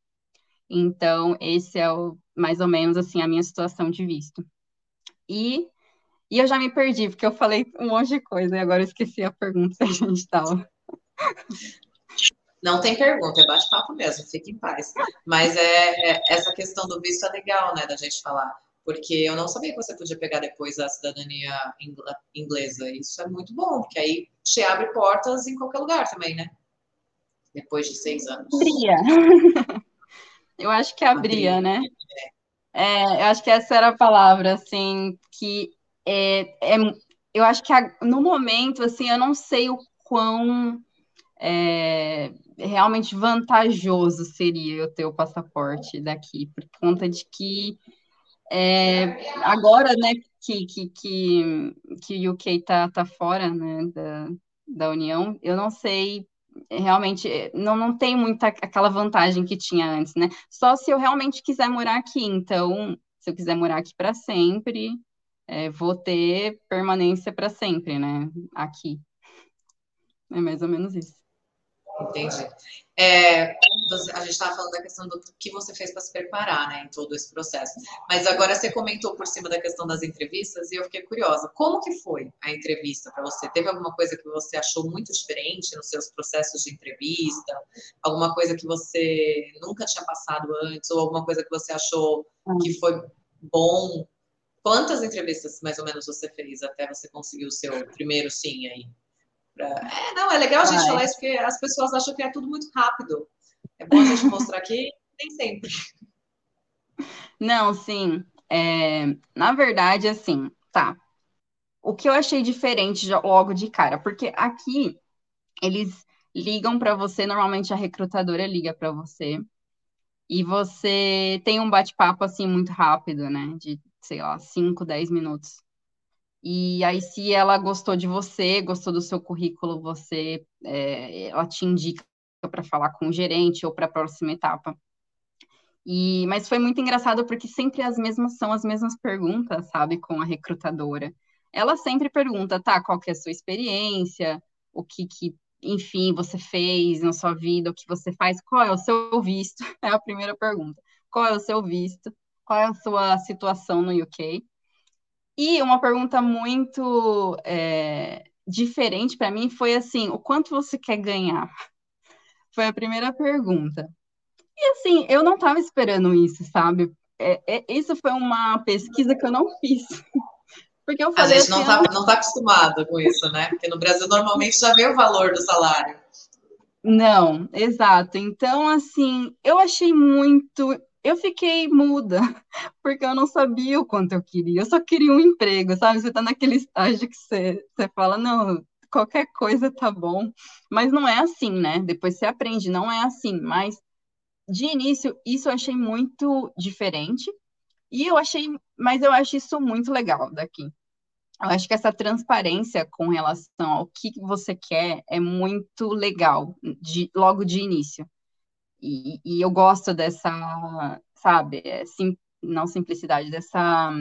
S2: Então, esse é o, mais ou menos assim a minha situação de visto. E, e eu já me perdi, porque eu falei um monte de coisa e agora eu esqueci a pergunta que a gente estava.
S1: Não tem pergunta, é bate-papo mesmo, fique em paz. Mas é, é, essa questão do visto é legal, né, da gente falar. Porque eu não sabia que você podia pegar depois a cidadania inglesa. Isso é muito bom, porque aí te abre portas em qualquer lugar também, né? Depois de seis anos.
S2: Abria. Eu acho que abria, abria. né? É. É, eu acho que essa era a palavra, assim, que é, é eu acho que a, no momento, assim, eu não sei o quão é, realmente vantajoso seria eu ter o passaporte daqui, por conta de que é, agora, né, que, que, que, que o UK tá, tá fora, né, da, da União, eu não sei realmente não, não tem muita aquela vantagem que tinha antes, né? Só se eu realmente quiser morar aqui. Então, se eu quiser morar aqui para sempre, é, vou ter permanência para sempre, né? Aqui. É mais ou menos isso.
S1: Entendi. É, a gente estava falando da questão do que você fez para se preparar, né, em todo esse processo. Mas agora você comentou por cima da questão das entrevistas e eu fiquei curiosa. Como que foi a entrevista para você? Teve alguma coisa que você achou muito diferente nos seus processos de entrevista? Alguma coisa que você nunca tinha passado antes? Ou alguma coisa que você achou que foi bom? Quantas entrevistas mais ou menos você fez até você conseguir o seu primeiro sim aí? Pra... É, legal a gente Ai. falar isso porque as pessoas acham que é tudo muito rápido. É bom a gente mostrar que nem sempre.
S2: Não, sim. É, na verdade, assim, tá. O que eu achei diferente logo de cara, porque aqui eles ligam para você, normalmente a recrutadora liga para você, e você tem um bate-papo assim muito rápido, né? De, sei lá, 5, 10 minutos. E aí, se ela gostou de você, gostou do seu currículo, você, é, ela te indica para falar com o gerente ou para a próxima etapa. E, mas foi muito engraçado porque sempre as mesmas são as mesmas perguntas, sabe, com a recrutadora. Ela sempre pergunta, tá, qual que é a sua experiência, o que, que enfim, você fez na sua vida, o que você faz, qual é o seu visto? É a primeira pergunta. Qual é o seu visto? Qual é a sua situação no UK? E uma pergunta muito é, diferente para mim foi assim: o quanto você quer ganhar? Foi a primeira pergunta. E assim, eu não estava esperando isso, sabe? É, é, isso foi uma pesquisa que eu não fiz.
S1: Porque eu falei. A gente assim, não está não tá acostumado com isso, né? Porque no Brasil normalmente já vê o valor do salário.
S2: Não, exato. Então, assim, eu achei muito eu fiquei muda, porque eu não sabia o quanto eu queria. Eu só queria um emprego, sabe? Você tá naquele estágio que você, você fala, não, qualquer coisa tá bom. Mas não é assim, né? Depois você aprende, não é assim. Mas de início, isso eu achei muito diferente. E eu achei, mas eu acho isso muito legal daqui. Eu acho que essa transparência com relação ao que você quer é muito legal, de, logo de início. E, e eu gosto dessa, sabe, é sim, não simplicidade, dessa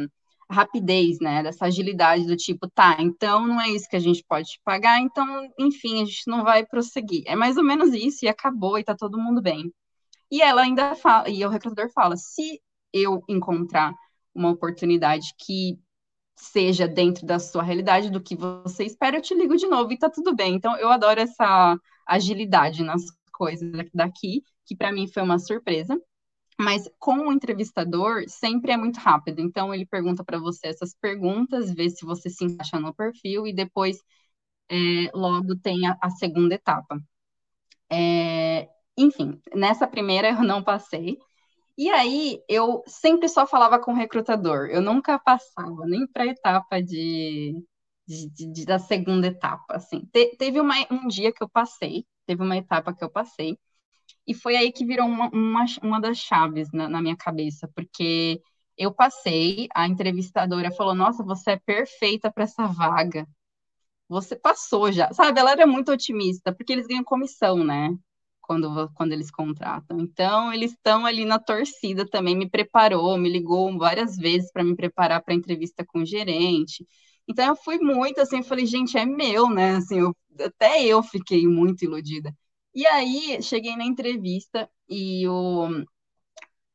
S2: rapidez, né? Dessa agilidade do tipo, tá, então não é isso que a gente pode te pagar, então, enfim, a gente não vai prosseguir. É mais ou menos isso, e acabou, e tá todo mundo bem. E ela ainda fala, e o recrutador fala: se eu encontrar uma oportunidade que seja dentro da sua realidade, do que você espera, eu te ligo de novo e tá tudo bem. Então, eu adoro essa agilidade nas coisas daqui, que para mim foi uma surpresa. Mas com o entrevistador, sempre é muito rápido. Então, ele pergunta para você essas perguntas, vê se você se encaixa no perfil e depois, é, logo, tem a, a segunda etapa. É, enfim, nessa primeira eu não passei. E aí eu sempre só falava com o recrutador, eu nunca passava nem para a etapa de, de, de, da segunda etapa. Assim. Te, teve uma, um dia que eu passei, teve uma etapa que eu passei, e foi aí que virou uma, uma, uma das chaves na, na minha cabeça, porque eu passei, a entrevistadora falou: Nossa, você é perfeita para essa vaga. Você passou já, sabe? Ela era muito otimista, porque eles ganham comissão, né? quando, quando eles contratam. Então, eles estão ali na torcida também, me preparou, me ligou várias vezes para me preparar para a entrevista com o gerente. Então, eu fui muito assim, falei, gente, é meu, né? Assim, eu, até eu fiquei muito iludida. E aí, cheguei na entrevista e o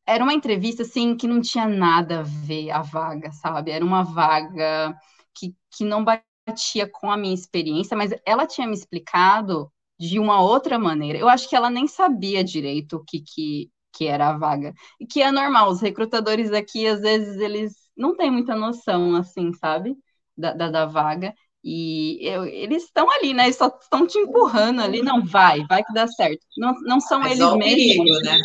S2: era uma entrevista assim que não tinha nada a ver a vaga, sabe? Era uma vaga que, que não batia com a minha experiência, mas ela tinha me explicado de uma outra maneira. Eu acho que ela nem sabia direito o que, que, que era a vaga. E que é normal, os recrutadores aqui, às vezes, eles não têm muita noção, assim, sabe? Da, da, da vaga. E eu, eles estão ali, né? Eles só estão te empurrando ali. Não, vai, vai que dá certo. Não, não são Mas eles mesmos. Perigo, né?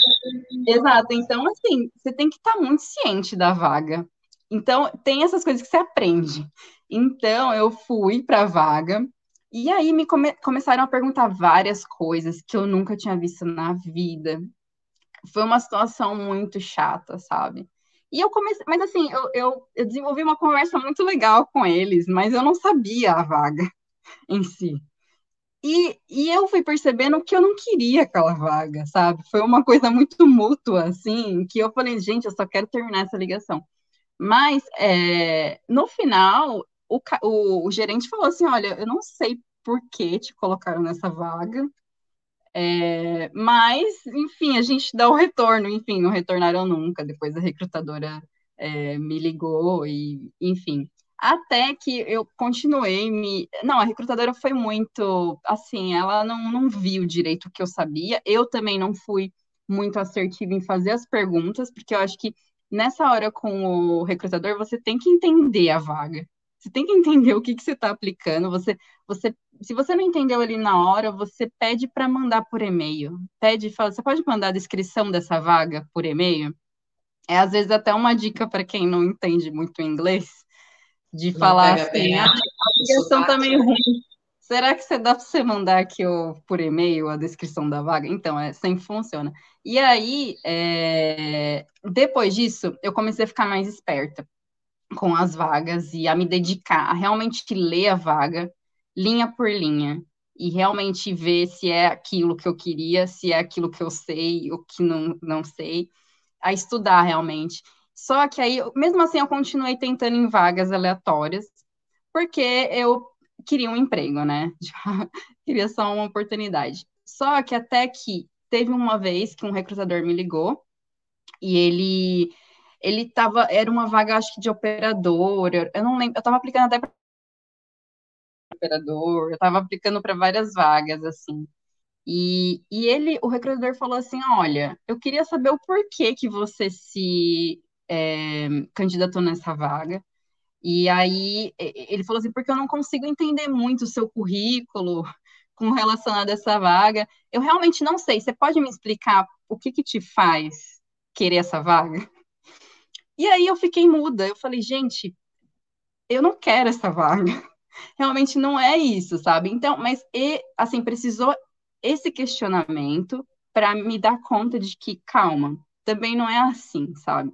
S2: Exato. Então, assim, você tem que estar tá muito ciente da vaga. Então, tem essas coisas que você aprende. Então, eu fui para a vaga, e aí me come começaram a perguntar várias coisas que eu nunca tinha visto na vida. Foi uma situação muito chata, sabe? E eu comecei, mas assim, eu, eu, eu desenvolvi uma conversa muito legal com eles, mas eu não sabia a vaga em si. E, e eu fui percebendo que eu não queria aquela vaga, sabe? Foi uma coisa muito mútua, assim, que eu falei, gente, eu só quero terminar essa ligação. Mas, é, no final, o, o, o gerente falou assim: olha, eu não sei por que te colocaram nessa vaga. É, mas, enfim, a gente dá o retorno, enfim, não retornaram nunca. Depois a recrutadora é, me ligou e, enfim, até que eu continuei me. Não, a recrutadora foi muito assim, ela não, não viu direito o que eu sabia. Eu também não fui muito assertiva em fazer as perguntas, porque eu acho que nessa hora com o recrutador você tem que entender a vaga. Você tem que entender o que, que você está aplicando. Você, você, se você não entendeu ali na hora, você pede para mandar por e-mail. Pede, fala, você pode mandar a descrição dessa vaga por e-mail? É às vezes até uma dica para quem não entende muito inglês, de não falar assim, bem, ah, a aplicação está meio ruim. Será que você dá para você mandar aqui o, por e-mail a descrição da vaga? Então, é, sempre funciona. E aí, é, depois disso, eu comecei a ficar mais esperta com as vagas e a me dedicar a realmente ler a vaga, linha por linha, e realmente ver se é aquilo que eu queria, se é aquilo que eu sei, o que não, não sei, a estudar realmente. Só que aí, mesmo assim, eu continuei tentando em vagas aleatórias, porque eu queria um emprego, né? queria só uma oportunidade. Só que até que teve uma vez que um recrutador me ligou e ele ele tava, era uma vaga, acho que de operador, eu não lembro, eu tava aplicando até para operador, eu tava aplicando para várias vagas, assim. E, e ele, o recrutador falou assim, olha, eu queria saber o porquê que você se é, candidatou nessa vaga. E aí ele falou assim, porque eu não consigo entender muito o seu currículo com relação a essa vaga. Eu realmente não sei. Você pode me explicar o que que te faz querer essa vaga? E aí eu fiquei muda. Eu falei, gente, eu não quero essa vaga. Realmente não é isso, sabe? Então, mas e, assim, precisou esse questionamento para me dar conta de que, calma, também não é assim, sabe?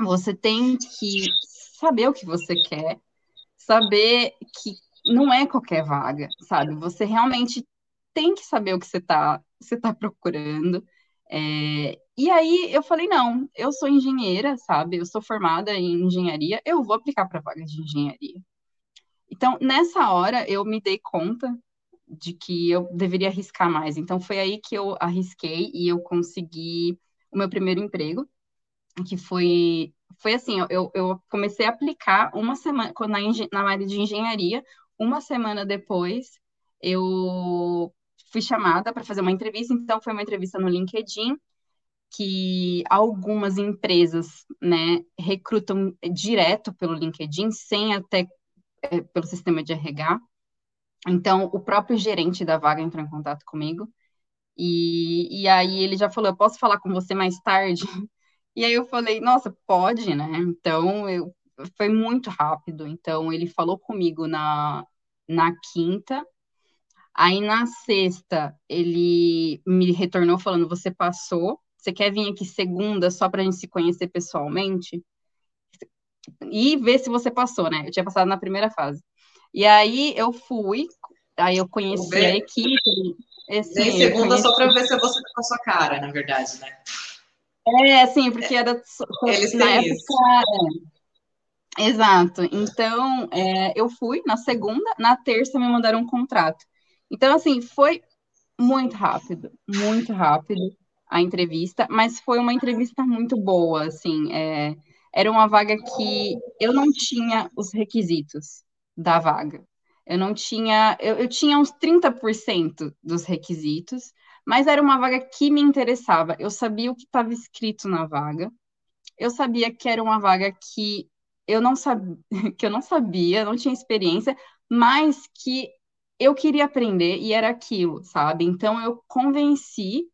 S2: Você tem que saber o que você quer, saber que não é qualquer vaga, sabe? Você realmente tem que saber o que você está você tá procurando É, e aí eu falei, não, eu sou engenheira, sabe? Eu sou formada em engenharia, eu vou aplicar para vaga de engenharia. Então, nessa hora, eu me dei conta de que eu deveria arriscar mais. Então, foi aí que eu arrisquei e eu consegui o meu primeiro emprego, que foi, foi assim, eu, eu comecei a aplicar uma semana, na, na área de engenharia, uma semana depois, eu fui chamada para fazer uma entrevista, então foi uma entrevista no LinkedIn, que algumas empresas, né, recrutam direto pelo LinkedIn, sem até é, pelo sistema de RH. Então, o próprio gerente da vaga entrou em contato comigo, e, e aí ele já falou, eu posso falar com você mais tarde? E aí eu falei, nossa, pode, né? Então, eu, foi muito rápido. Então, ele falou comigo na, na quinta, Aí na sexta ele me retornou falando: você passou, você quer vir aqui segunda só para a gente se conhecer pessoalmente? E ver se você passou, né? Eu tinha passado na primeira fase. E aí eu fui, aí eu conheci a equipe.
S1: Assim, segunda conheci... só para ver se você com a sua cara, na verdade, né?
S2: É, sim, porque era
S1: Eles na época. Isso.
S2: Exato. Então, é, eu fui na segunda, na terça me mandaram um contrato. Então, assim, foi muito rápido, muito rápido a entrevista, mas foi uma entrevista muito boa, assim, é, era uma vaga que eu não tinha os requisitos da vaga. Eu não tinha, eu, eu tinha uns 30% dos requisitos, mas era uma vaga que me interessava. Eu sabia o que estava escrito na vaga. Eu sabia que era uma vaga que eu não sabia, que eu não sabia, não tinha experiência, mas que eu queria aprender e era aquilo, sabe? Então eu convenci,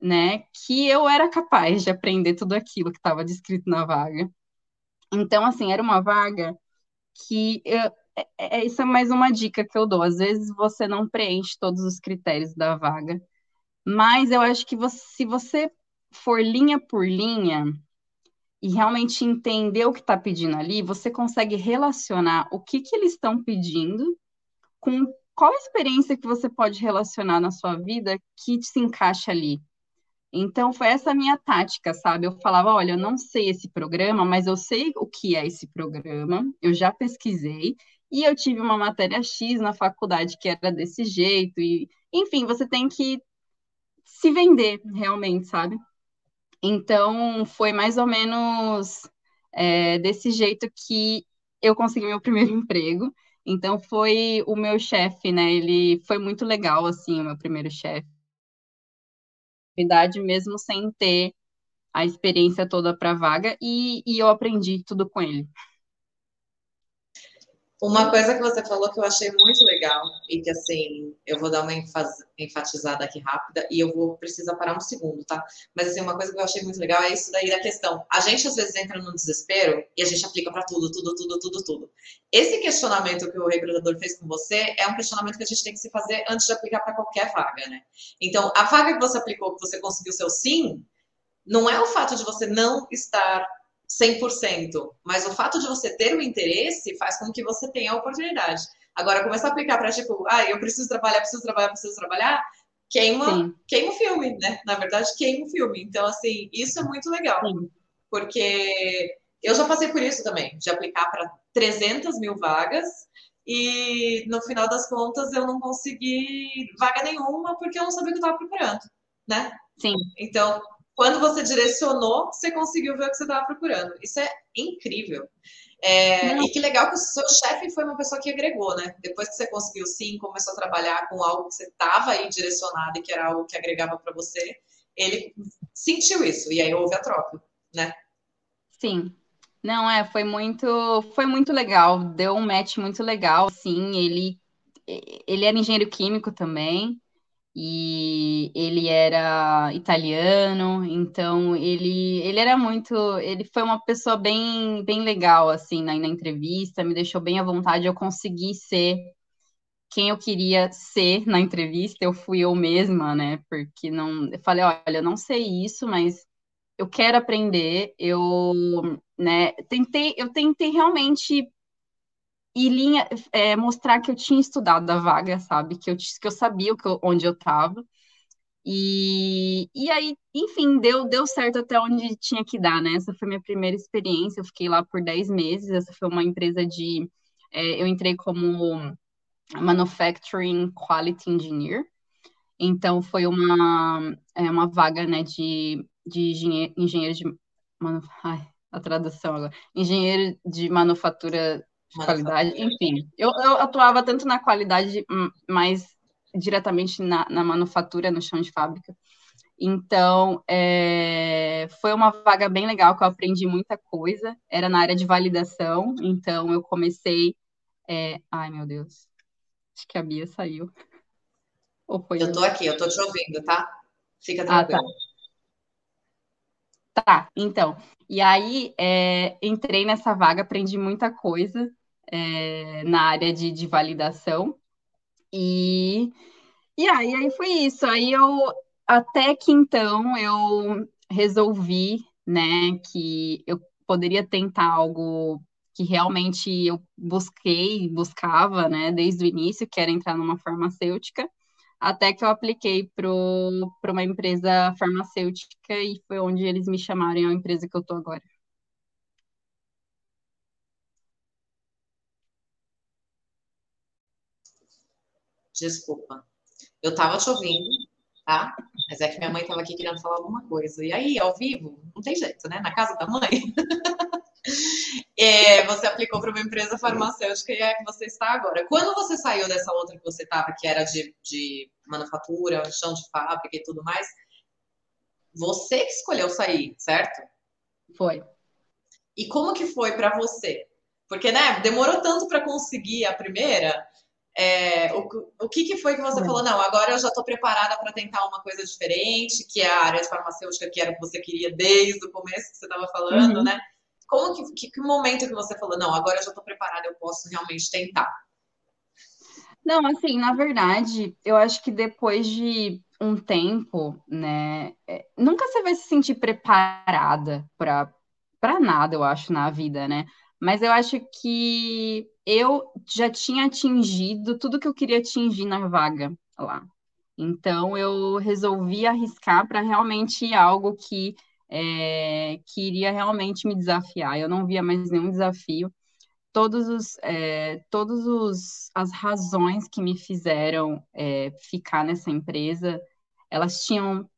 S2: né, que eu era capaz de aprender tudo aquilo que estava descrito na vaga. Então, assim, era uma vaga que eu, é, é, isso é mais uma dica que eu dou. Às vezes você não preenche todos os critérios da vaga, mas eu acho que você, se você for linha por linha e realmente entender o que está pedindo ali, você consegue relacionar o que, que eles estão pedindo com qual experiência que você pode relacionar na sua vida que se encaixa ali? Então, foi essa minha tática, sabe? Eu falava, olha, eu não sei esse programa, mas eu sei o que é esse programa, eu já pesquisei, e eu tive uma matéria X na faculdade que era desse jeito, e, enfim, você tem que se vender realmente, sabe? Então, foi mais ou menos é, desse jeito que eu consegui meu primeiro emprego. Então foi o meu chefe, né? Ele foi muito legal, assim, o meu primeiro chefe. Mesmo sem ter a experiência toda para vaga, e, e eu aprendi tudo com ele.
S1: Uma coisa que você falou que eu achei muito legal e que assim, eu vou dar uma enfatizada aqui rápida e eu vou precisar parar um segundo, tá? Mas assim, uma coisa que eu achei muito legal é isso daí da questão. A gente às vezes entra no desespero e a gente aplica para tudo, tudo, tudo, tudo, tudo. Esse questionamento que o recrutador fez com você é um questionamento que a gente tem que se fazer antes de aplicar para qualquer vaga, né? Então, a vaga que você aplicou, que você conseguiu seu sim, não é o fato de você não estar 100%, mas o fato de você ter o interesse faz com que você tenha a oportunidade. Agora, começar a aplicar para tipo, ah, eu preciso trabalhar, preciso trabalhar, preciso trabalhar, queima, queima o filme, né? Na verdade, queima o filme. Então, assim, isso é muito legal, Sim. porque eu já passei por isso também, de aplicar para 300 mil vagas e no final das contas eu não consegui vaga nenhuma porque eu não sabia o que eu estava procurando, né?
S2: Sim.
S1: Então, quando você direcionou, você conseguiu ver o que você estava procurando. Isso é incrível. É, e que legal que o seu chefe foi uma pessoa que agregou, né? Depois que você conseguiu sim, começou a trabalhar com algo que você estava aí direcionado e que era algo que agregava para você, ele sentiu isso e aí houve a troca, né?
S2: Sim. Não, é, foi muito, foi muito legal, deu um match muito legal, sim, ele ele era engenheiro químico também, e ele era italiano, então ele, ele era muito, ele foi uma pessoa bem, bem legal, assim, na, na entrevista, me deixou bem à vontade, eu consegui ser quem eu queria ser na entrevista, eu fui eu mesma, né, porque não, eu falei, olha, eu não sei isso, mas eu quero aprender, eu, né, tentei, eu tentei realmente e linha, é, mostrar que eu tinha estudado da vaga, sabe? Que eu, que eu sabia que eu, onde eu estava. E, e aí, enfim, deu, deu certo até onde tinha que dar, né? Essa foi minha primeira experiência, eu fiquei lá por 10 meses, essa foi uma empresa de... É, eu entrei como Manufacturing Quality Engineer, então foi uma, é, uma vaga, né, de, de engenheiro, engenheiro de... Manu, ai, a tradução agora. Engenheiro de manufatura qualidade, enfim. Eu, eu atuava tanto na qualidade, hum, mas diretamente na, na manufatura, no chão de fábrica. Então, é, foi uma vaga bem legal, que eu aprendi muita coisa. Era na área de validação, então eu comecei. É... Ai, meu Deus. Acho que a Bia saiu.
S1: Ou foi eu tô aqui, eu tô te ouvindo, tá? Fica tranquilo. Ah,
S2: tá. tá, então. E aí, é, entrei nessa vaga, aprendi muita coisa é, na área de, de validação. E, e aí, aí foi isso. Aí eu, até que então, eu resolvi, né, que eu poderia tentar algo que realmente eu busquei, buscava, né, desde o início, que era entrar numa farmacêutica, até que eu apliquei para uma empresa farmacêutica e foi onde eles me chamaram, é a empresa que eu estou agora.
S1: Desculpa. Eu tava te ouvindo, tá? Mas é que minha mãe tava aqui querendo falar alguma coisa. E aí, ao vivo, não tem jeito, né? Na casa da mãe. é, você aplicou para uma empresa farmacêutica e é que você está agora. Quando você saiu dessa outra que você estava, que era de, de manufatura, chão de fábrica e tudo mais, você que escolheu sair, certo?
S2: Foi.
S1: E como que foi para você? Porque, né, demorou tanto para conseguir a primeira é, o, o que, que foi que você falou? Não, agora eu já estou preparada para tentar uma coisa diferente, que é a área de farmacêutica, que era o que você queria desde o começo que você estava falando, uhum. né? Como que, que, que, momento que você falou, não, agora eu já estou preparada, eu posso realmente tentar?
S2: Não, assim, na verdade, eu acho que depois de um tempo, né, é, nunca você vai se sentir preparada para para nada, eu acho, na vida, né? Mas eu acho que eu já tinha atingido tudo que eu queria atingir na vaga lá. Então eu resolvi arriscar para realmente algo que é, que iria realmente me desafiar. Eu não via mais nenhum desafio. Todos os, é, todos os as razões que me fizeram é, ficar nessa empresa, elas tinham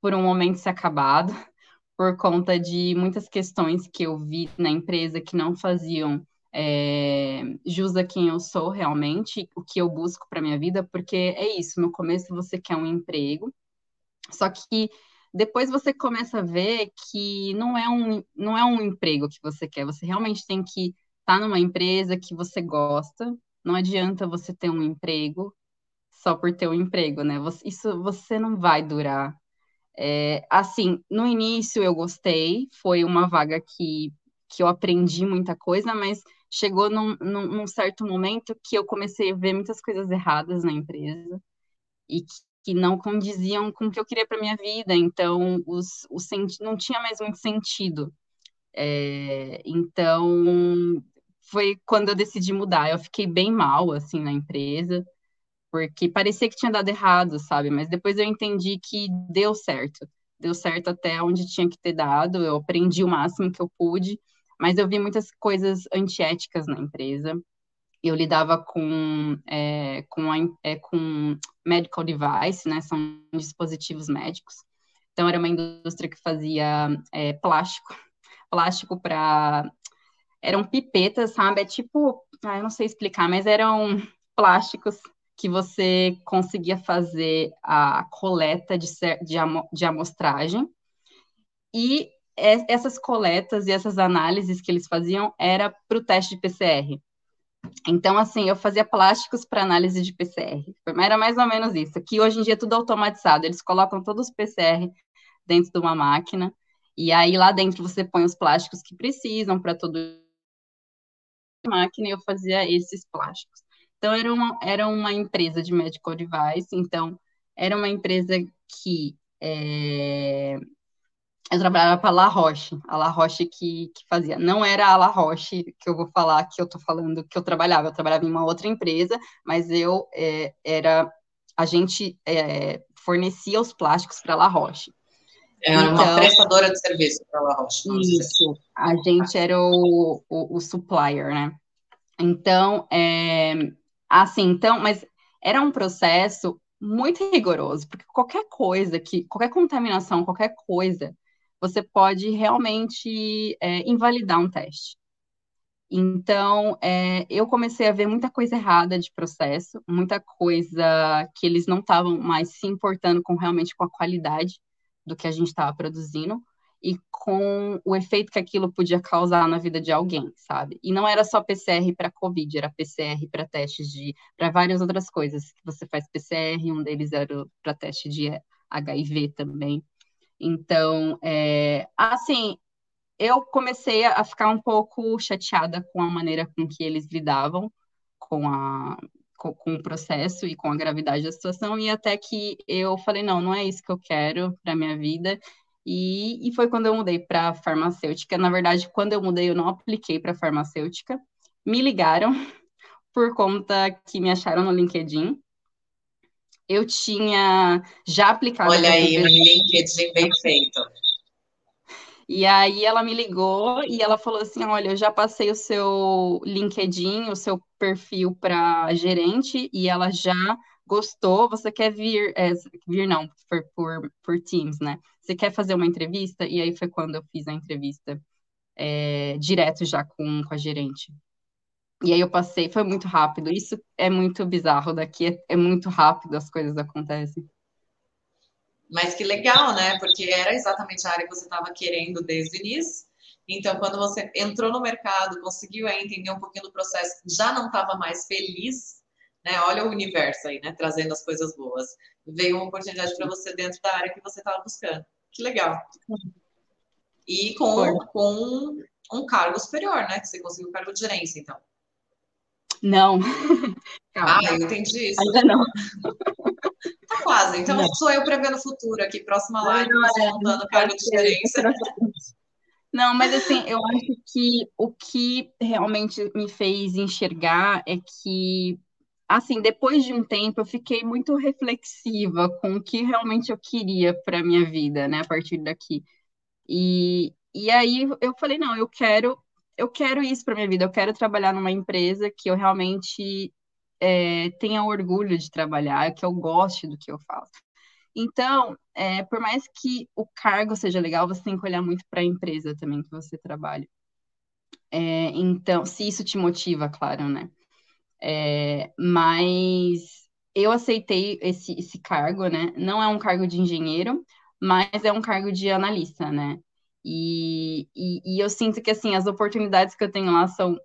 S2: por um momento se acabado por conta de muitas questões que eu vi na empresa que não faziam é, jus a quem eu sou realmente, o que eu busco para minha vida, porque é isso, no começo você quer um emprego, só que depois você começa a ver que não é um, não é um emprego que você quer, você realmente tem que estar tá numa empresa que você gosta, não adianta você ter um emprego só por ter um emprego, né? Isso você não vai durar é, assim, no início eu gostei, foi uma vaga que, que eu aprendi muita coisa, mas chegou num, num, num certo momento que eu comecei a ver muitas coisas erradas na empresa e que, que não condiziam com o que eu queria para minha vida, então os, os não tinha mais muito sentido. É, então foi quando eu decidi mudar. Eu fiquei bem mal assim na empresa porque parecia que tinha dado errado, sabe? Mas depois eu entendi que deu certo. Deu certo até onde tinha que ter dado, eu aprendi o máximo que eu pude, mas eu vi muitas coisas antiéticas na empresa. Eu lidava com, é, com, a, é, com medical device, né? São dispositivos médicos. Então, era uma indústria que fazia é, plástico, plástico para. Eram pipetas, sabe? É tipo, ah, eu não sei explicar, mas eram plásticos que você conseguia fazer a coleta de, de, de amostragem e essas coletas e essas análises que eles faziam era para o teste de PCR. Então, assim, eu fazia plásticos para análise de PCR. Era mais ou menos isso. Que hoje em dia é tudo automatizado. Eles colocam todos os PCR dentro de uma máquina. E aí lá dentro você põe os plásticos que precisam para todo máquina e eu fazia esses plásticos. Então, era uma, era uma empresa de medical device, então, era uma empresa que é, eu trabalhava para a La Roche, a La Roche que, que fazia. Não era a La Roche que eu vou falar que eu estou falando que eu trabalhava, eu trabalhava em uma outra empresa, mas eu é, era, a gente é, fornecia os plásticos para a La Roche.
S1: Era então, uma prestadora de serviço para La Roche.
S2: Isso, a gente era o, o, o supplier, né? Então, é, assim, então, mas era um processo muito rigoroso, porque qualquer coisa que, qualquer contaminação, qualquer coisa, você pode realmente é, invalidar um teste. Então, é, eu comecei a ver muita coisa errada de processo, muita coisa que eles não estavam mais se importando com realmente com a qualidade do que a gente estava produzindo e com o efeito que aquilo podia causar na vida de alguém, sabe? E não era só PCR para COVID, era PCR para testes de para várias outras coisas. Você faz PCR, um deles era para teste de HIV também. Então, é, assim, eu comecei a ficar um pouco chateada com a maneira com que eles lidavam com a com, com, o processo e com a gravidade da situação e até que eu falei não, não é isso que eu quero para minha vida e, e foi quando eu mudei para farmacêutica. Na verdade, quando eu mudei, eu não apliquei para farmacêutica. Me ligaram por conta que me acharam no LinkedIn. Eu tinha já aplicado.
S1: Olha aí, um LinkedIn bem feito.
S2: E aí ela me ligou e ela falou assim: olha, eu já passei o seu LinkedIn, o seu perfil para gerente, e ela já gostou, você quer vir, é, vir não, por, por, por Teams, né? Você quer fazer uma entrevista? E aí foi quando eu fiz a entrevista é, direto já com, com a gerente. E aí eu passei, foi muito rápido. Isso é muito bizarro, daqui é, é muito rápido as coisas acontecem.
S1: Mas que legal, né? Porque era exatamente a área que você estava querendo desde o início. Então, quando você entrou no mercado, conseguiu entender um pouquinho do processo, já não estava mais feliz, né? Olha o universo aí, né? Trazendo as coisas boas. Veio uma oportunidade para você dentro da área que você estava buscando. Que legal. E com, com um cargo superior, né? Que você conseguiu o cargo de gerência, então.
S2: Não.
S1: Ah, eu entendi isso.
S2: Ainda não.
S1: Tá quase. Então, não. sou eu prevendo o futuro aqui. Próxima live, não, é, montando o cargo de gerência.
S2: Não, mas assim, eu acho que o que realmente me fez enxergar é que assim, depois de um tempo, eu fiquei muito reflexiva com o que realmente eu queria para minha vida, né, a partir daqui. E, e aí eu falei, não, eu quero, eu quero isso para minha vida, eu quero trabalhar numa empresa que eu realmente é, tenha orgulho de trabalhar, que eu goste do que eu faço. Então, é, por mais que o cargo seja legal, você tem que olhar muito para a empresa também que você trabalha. É, então, se isso te motiva, claro, né? É, mas eu aceitei esse, esse cargo, né? Não é um cargo de engenheiro, mas é um cargo de analista, né? E, e, e eu sinto que, assim, as oportunidades que eu tenho lá são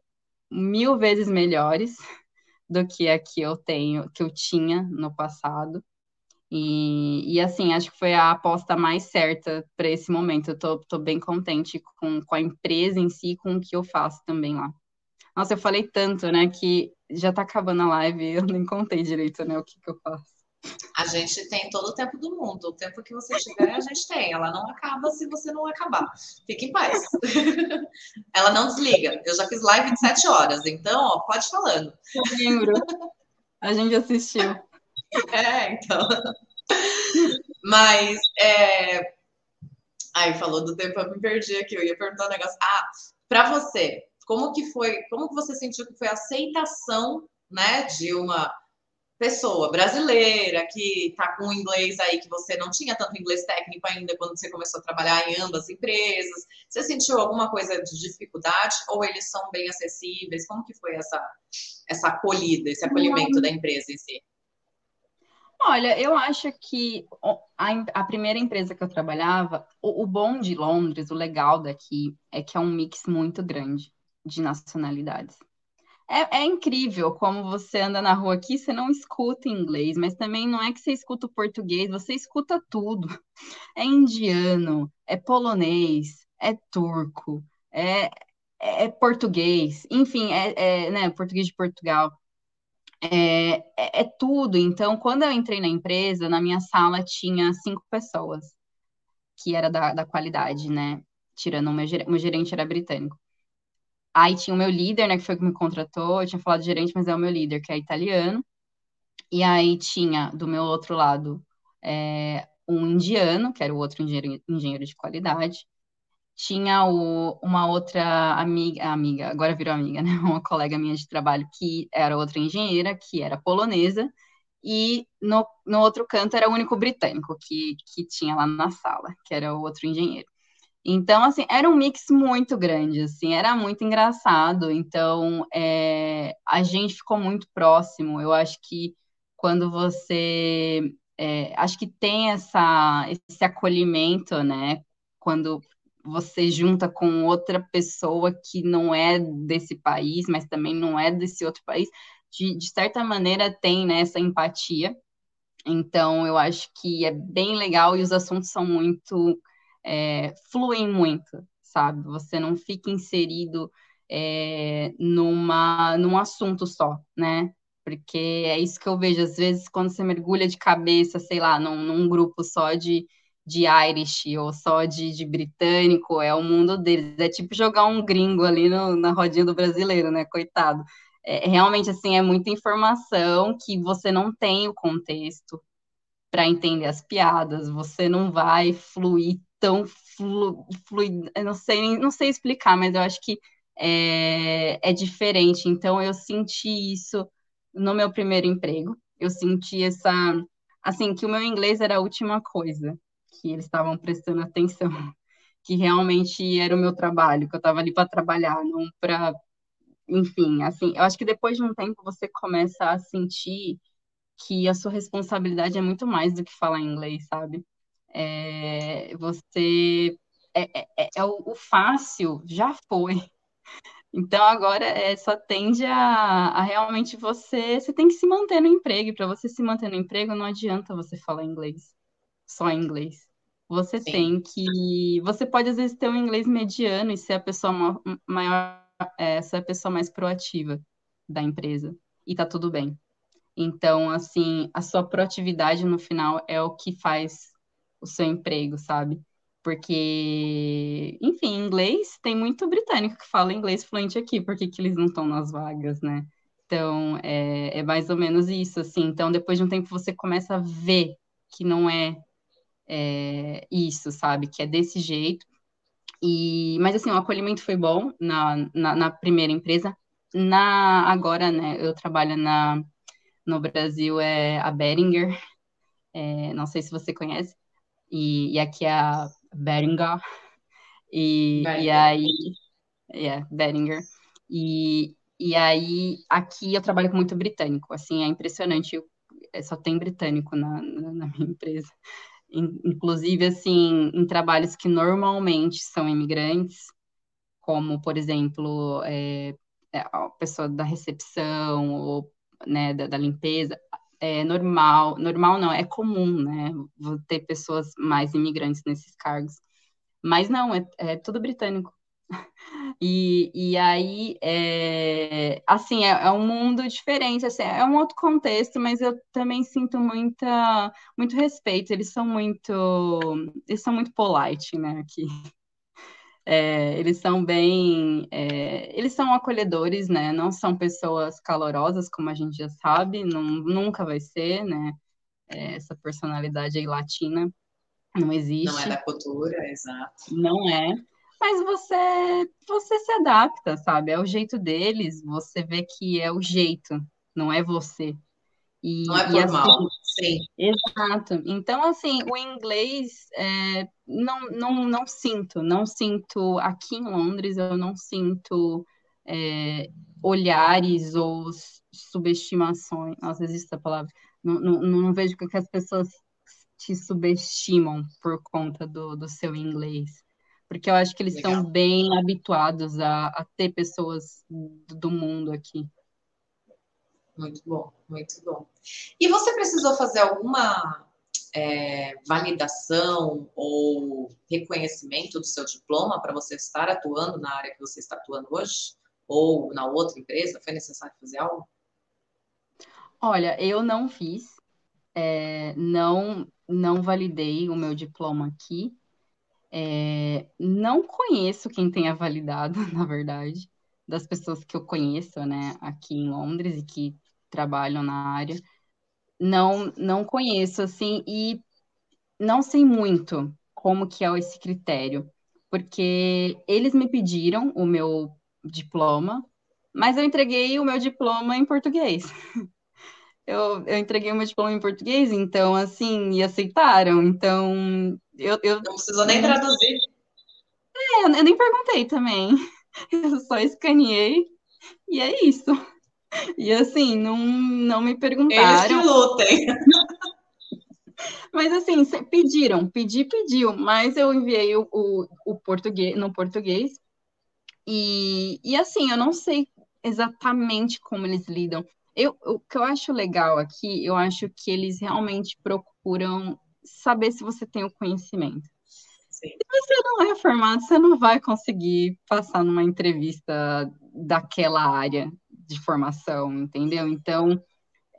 S2: mil vezes melhores do que a que eu tenho, que eu tinha no passado. E, e assim, acho que foi a aposta mais certa para esse momento. Eu tô, tô bem contente com, com a empresa em si, com o que eu faço também lá. Nossa, eu falei tanto, né, que já tá acabando a live, eu nem contei direito, né, o que que eu faço.
S1: A gente tem todo o tempo do mundo. O tempo que você tiver, a gente tem. Ela não acaba se você não acabar. Fique em paz. Ela não desliga. Eu já fiz live de sete horas, então, ó, pode falando.
S2: Eu lembro. A gente assistiu.
S1: É, então. Mas, é... Aí, falou do tempo, eu me perdi aqui. Eu ia perguntar um negócio. Ah, para você, como que foi, como que você sentiu que foi a aceitação, né, de uma pessoa brasileira que está com inglês aí que você não tinha tanto inglês técnico ainda quando você começou a trabalhar em ambas empresas. Você sentiu alguma coisa de dificuldade ou eles são bem acessíveis? Como que foi essa essa acolhida, esse acolhimento da empresa em si?
S2: Olha, eu acho que a, a primeira empresa que eu trabalhava, o, o bom de Londres, o legal daqui, é que é um mix muito grande de nacionalidades. É, é, incrível como você anda na rua aqui, você não escuta inglês, mas também não é que você escuta o português, você escuta tudo. É indiano, é polonês, é turco, é, é, é português, enfim, é, é né, português de Portugal. É, é, é, tudo. Então, quando eu entrei na empresa, na minha sala tinha cinco pessoas, que era da, da qualidade, né? Tirando o meu, meu gerente era britânico. Aí tinha o meu líder, né, que foi que me contratou, eu tinha falado gerente, mas é o meu líder, que é italiano. E aí tinha, do meu outro lado, é, um indiano, que era o outro engenheiro, engenheiro de qualidade, tinha o, uma outra amiga, amiga, agora virou amiga, né? Uma colega minha de trabalho que era outra engenheira, que era polonesa, e no, no outro canto era o único britânico que, que tinha lá na sala, que era o outro engenheiro. Então, assim, era um mix muito grande, assim, era muito engraçado. Então, é, a gente ficou muito próximo. Eu acho que quando você, é, acho que tem essa, esse acolhimento, né? Quando você junta com outra pessoa que não é desse país, mas também não é desse outro país, de, de certa maneira tem né, essa empatia. Então, eu acho que é bem legal e os assuntos são muito, é, fluem muito, sabe? Você não fica inserido é, numa, num assunto só, né? Porque é isso que eu vejo, às vezes, quando você mergulha de cabeça, sei lá, num, num grupo só de, de Irish ou só de, de britânico, é o mundo deles. É tipo jogar um gringo ali no, na rodinha do brasileiro, né? Coitado. É, realmente, assim, é muita informação que você não tem o contexto para entender as piadas, você não vai fluir tão flu, fluido, eu não sei, não sei explicar, mas eu acho que é, é diferente. Então, eu senti isso no meu primeiro emprego. Eu senti essa, assim, que o meu inglês era a última coisa que eles estavam prestando atenção, que realmente era o meu trabalho, que eu estava ali para trabalhar, não para, enfim, assim, eu acho que depois de um tempo você começa a sentir que a sua responsabilidade é muito mais do que falar inglês, sabe? É, você é, é, é, é o, o, fácil já foi. Então agora é, só tende a, a, realmente você você tem que se manter no emprego. E para você se manter no emprego não adianta você falar inglês, só inglês. Você Sim. tem que. Você pode, às vezes, ter um inglês mediano e ser a pessoa maior, é, ser a pessoa mais proativa da empresa. E tá tudo bem. Então, assim, a sua proatividade no final é o que faz o seu emprego, sabe? Porque, enfim, inglês tem muito britânico que fala inglês fluente aqui, porque que eles não estão nas vagas, né? Então, é, é mais ou menos isso, assim. Então, depois de um tempo, você começa a ver que não é é, isso, sabe? Que é desse jeito. E, mas assim, o acolhimento foi bom na, na, na primeira empresa. Na agora, né? Eu trabalho na no Brasil é a Beringer. É, não sei se você conhece. E, e aqui é a Beringer. E, e aí, yeah, Beringer. E, e aí, aqui eu trabalho com muito britânico, assim, é impressionante, eu, só tem britânico na, na, na minha empresa inclusive assim, em trabalhos que normalmente são imigrantes, como, por exemplo, é, é, a pessoa da recepção ou né, da, da, limpeza, é normal, normal não, é comum, né, ter pessoas mais imigrantes nesses cargos. Mas não, é, é tudo britânico. E, e aí, é, assim, é, é, um mundo diferente, assim, é um outro contexto, mas eu também sinto muita, muito respeito. Eles são muito, eles são muito polite, né, aqui. É, eles são bem, é, eles são acolhedores, né, não são pessoas calorosas, como a gente já sabe, não, nunca vai ser, né, é, essa personalidade aí latina não existe.
S1: Não é da cultura, exato.
S2: Não é mas você você se adapta, sabe? É o jeito deles, você vê que é o jeito, não é você.
S1: E, não é formal, assim, sim.
S2: Exato. Então, assim, o inglês é, não, não, não sinto, não sinto aqui em Londres, eu não sinto é, olhares ou subestimações. Nossa, existe essa palavra. Não, não, não vejo que as pessoas te subestimam por conta do, do seu inglês porque eu acho que eles estão bem habituados a, a ter pessoas do mundo aqui.
S1: Muito bom, muito bom. E você precisou fazer alguma é, validação ou reconhecimento do seu diploma para você estar atuando na área que você está atuando hoje? Ou na outra empresa? Foi necessário fazer algo?
S2: Olha, eu não fiz, é, não, não validei o meu diploma aqui, é, não conheço quem tenha validado, na verdade, das pessoas que eu conheço, né, aqui em Londres e que trabalham na área. Não, não conheço, assim, e não sei muito como que é esse critério, porque eles me pediram o meu diploma, mas eu entreguei o meu diploma em português. Eu, eu entreguei o meu diploma em português, então, assim, e aceitaram. Então, eu. eu
S1: não precisou nem traduzir.
S2: É, eu nem perguntei também. Eu só escaneei e é isso. E assim, não, não me perguntaram. Eles que
S1: lutem.
S2: Mas assim, pediram, pedi, pediu, mas eu enviei o, o, o português no português. E, e assim, eu não sei exatamente como eles lidam. Eu, o que eu acho legal aqui, eu acho que eles realmente procuram saber se você tem o conhecimento. Sim. Se você não é formado, você não vai conseguir passar numa entrevista daquela área de formação, entendeu? Então,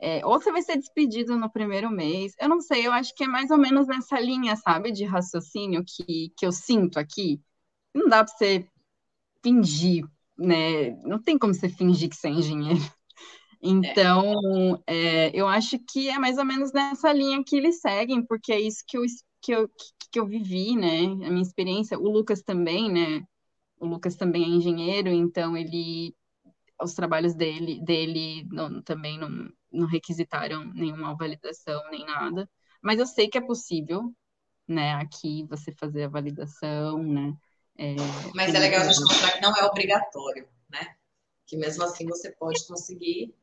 S2: é, ou você vai ser despedido no primeiro mês. Eu não sei, eu acho que é mais ou menos nessa linha, sabe, de raciocínio que, que eu sinto aqui. Não dá para você fingir, né? Não tem como você fingir que você é engenheiro. Então, é, eu acho que é mais ou menos nessa linha que eles seguem, porque é isso que eu, que eu, que eu vivi, né? A minha experiência. O Lucas também, né? O Lucas também é engenheiro, então ele os trabalhos dele, dele não, também não, não requisitaram nenhuma validação nem nada, mas eu sei que é possível, né, aqui você fazer a validação, né.
S1: É, mas é legal a gente mostrar que não é obrigatório, né, que mesmo assim você pode conseguir.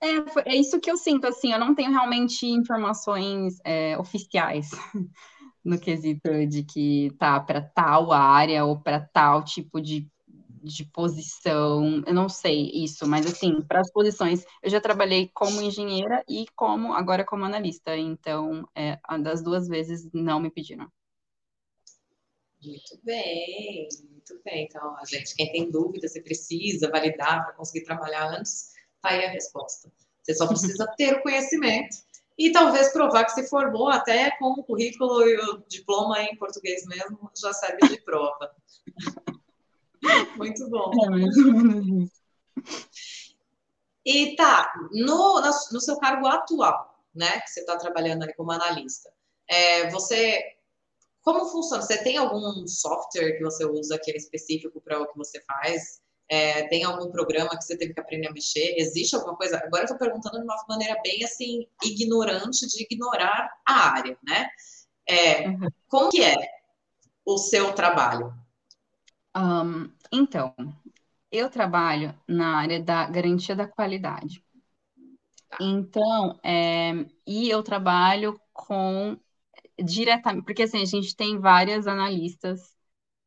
S2: É, é isso que eu sinto, assim, eu não tenho realmente informações é, oficiais no quesito de que tá para tal área ou para tal tipo de de posição, eu não sei isso, mas assim, para as posições, eu já trabalhei como engenheira e como agora como analista, então é, das duas vezes não me pediram.
S1: Muito bem, muito bem. Então, a gente, quem tem dúvida, se precisa validar para conseguir trabalhar antes, tá aí a resposta. Você só precisa ter o conhecimento e talvez provar que se formou até com o currículo e o diploma em português mesmo, já serve de prova. Muito bom. É mais ou menos isso. E tá, no, no seu cargo atual, né, que você está trabalhando ali como analista, é, você, como funciona? Você tem algum software que você usa que é específico para o que você faz? É, tem algum programa que você teve que aprender a mexer? Existe alguma coisa? Agora eu estou perguntando de uma maneira bem assim, ignorante de ignorar a área, né? É, uhum. Como que é o seu trabalho?
S2: Um, então, eu trabalho na área da garantia da qualidade. Então, é, e eu trabalho com diretamente, porque assim, a gente tem várias analistas,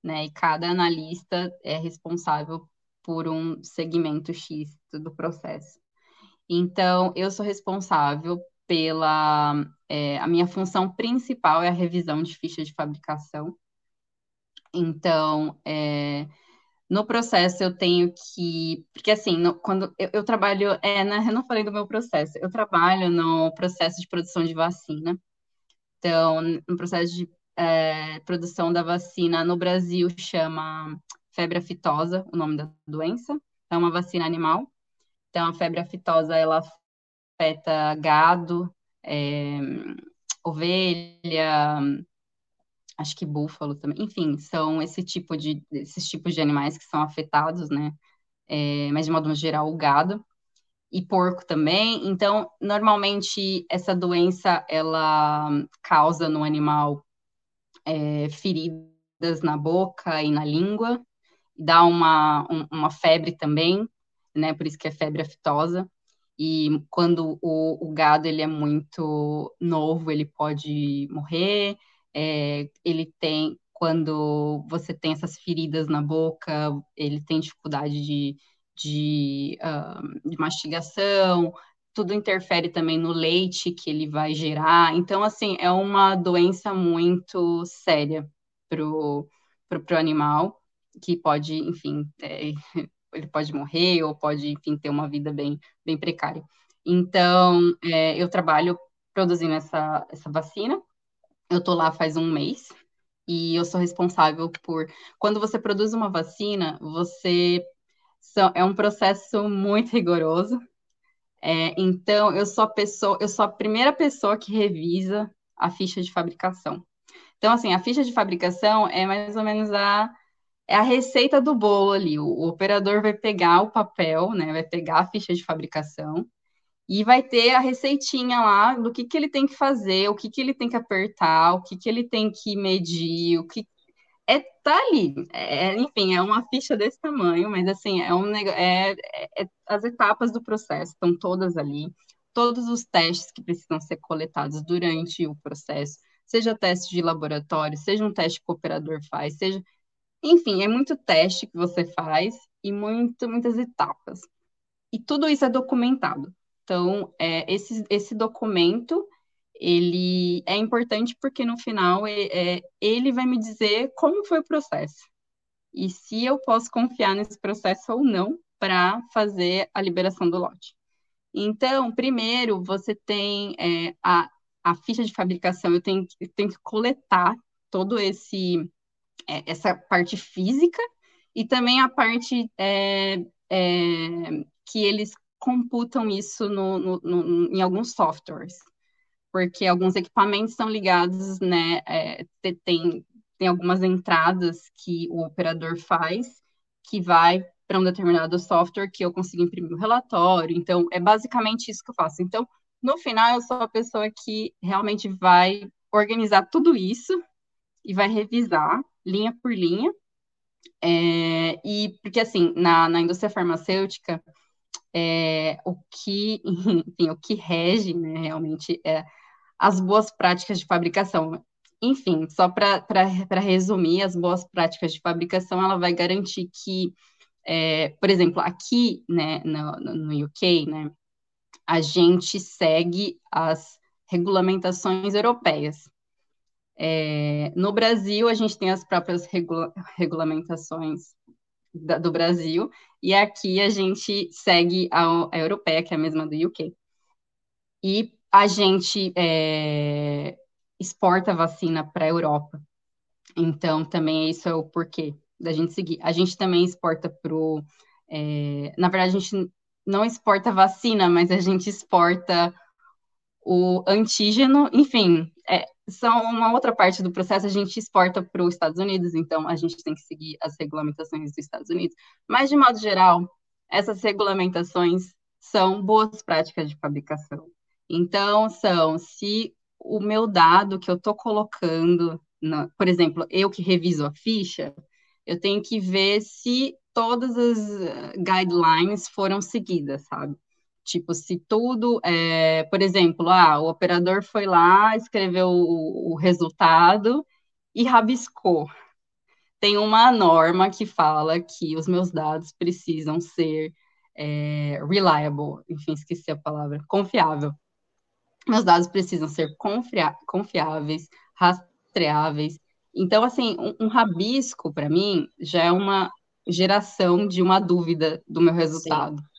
S2: né? E cada analista é responsável por um segmento X do processo. Então, eu sou responsável pela. É, a minha função principal é a revisão de ficha de fabricação. Então, é, no processo eu tenho que. Porque assim, no, quando eu, eu trabalho. É, né, eu não falei do meu processo, eu trabalho no processo de produção de vacina. Então, no processo de é, produção da vacina no Brasil chama febre aftosa, o nome da doença. É uma vacina animal. Então, a febre aftosa ela afeta gado, é, ovelha, acho que búfalo também, enfim, são esse tipo de, esses tipos de animais que são afetados, né? É, mas de modo geral, o gado e porco também. Então, normalmente essa doença ela causa no animal é, feridas na boca e na língua, dá uma, um, uma febre também, né? Por isso que é febre aftosa. E quando o, o gado ele é muito novo, ele pode morrer é, ele tem, quando você tem essas feridas na boca, ele tem dificuldade de, de, uh, de mastigação, tudo interfere também no leite que ele vai gerar. Então, assim, é uma doença muito séria pro, pro, pro animal, que pode, enfim, é, ele pode morrer ou pode, enfim, ter uma vida bem, bem precária. Então, é, eu trabalho produzindo essa, essa vacina, eu tô lá faz um mês e eu sou responsável por. Quando você produz uma vacina, você é um processo muito rigoroso. É, então, eu sou a pessoa, eu sou a primeira pessoa que revisa a ficha de fabricação. Então, assim, a ficha de fabricação é mais ou menos a, é a receita do bolo ali. O, o operador vai pegar o papel, né? Vai pegar a ficha de fabricação e vai ter a receitinha lá do que, que ele tem que fazer, o que, que ele tem que apertar, o que, que ele tem que medir, o que é tá ali. É, enfim, é uma ficha desse tamanho, mas assim, é um negócio. É, é, é, as etapas do processo estão todas ali, todos os testes que precisam ser coletados durante o processo, seja teste de laboratório, seja um teste que o operador faz, seja. Enfim, é muito teste que você faz e muito, muitas etapas. E tudo isso é documentado. Então, é, esse, esse documento ele é importante porque no final é, ele vai me dizer como foi o processo e se eu posso confiar nesse processo ou não para fazer a liberação do lote. Então, primeiro, você tem é, a, a ficha de fabricação, eu tenho, eu tenho que coletar todo esse é, essa parte física e também a parte é, é, que eles computam isso no, no, no, em alguns softwares porque alguns equipamentos são ligados, né, é, tem, tem algumas entradas que o operador faz, que vai para um determinado software que eu consigo imprimir o relatório, então é basicamente isso que eu faço. Então, no final, eu sou a pessoa que realmente vai organizar tudo isso e vai revisar linha por linha, é, e porque assim, na, na indústria farmacêutica, é, o que, enfim, o que rege, né, realmente é as boas práticas de fabricação. Enfim, só para resumir, as boas práticas de fabricação, ela vai garantir que, é, por exemplo, aqui né, no, no UK, né, a gente segue as regulamentações europeias. É, no Brasil, a gente tem as próprias regula regulamentações da, do Brasil, e aqui a gente segue a, a europeia, que é a mesma do UK. E a gente é, exporta vacina para a Europa. Então, também isso é o porquê da gente seguir. A gente também exporta para o. É, na verdade, a gente não exporta vacina, mas a gente exporta o antígeno, enfim, é, são uma outra parte do processo, a gente exporta para os Estados Unidos, então a gente tem que seguir as regulamentações dos Estados Unidos. Mas, de modo geral, essas regulamentações são boas práticas de fabricação. Então, são se o meu dado que eu estou colocando, na, por exemplo, eu que reviso a ficha, eu tenho que ver se todas as eh, guidelines foram seguidas, sabe? Tipo, se tudo, é, por exemplo, ah, o operador foi lá, escreveu o, o resultado e rabiscou. Tem uma norma que fala que os meus dados precisam ser é, reliable, enfim, esqueci a palavra, confiável meus dados precisam ser confiáveis, rastreáveis. Então, assim, um, um rabisco, para mim, já é uma geração de uma dúvida do meu resultado. Sim.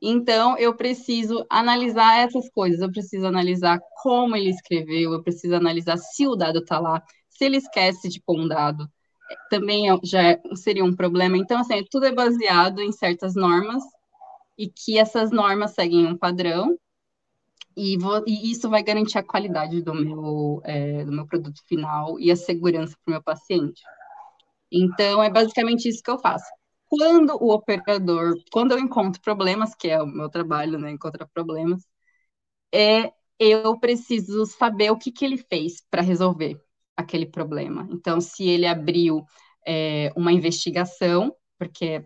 S2: Então, eu preciso analisar essas coisas, eu preciso analisar como ele escreveu, eu preciso analisar se o dado está lá, se ele esquece de pôr um dado, também é, já é, seria um problema. Então, assim, tudo é baseado em certas normas e que essas normas seguem um padrão e, vou, e, isso vai garantir a qualidade do meu, é, do meu produto final e a segurança para o meu paciente. Então, é basicamente isso que eu faço. Quando o operador, quando eu encontro problemas, que é o meu trabalho, né, encontrar problemas, é, eu preciso saber o que, que ele fez para resolver aquele problema. Então, se ele abriu é, uma investigação, porque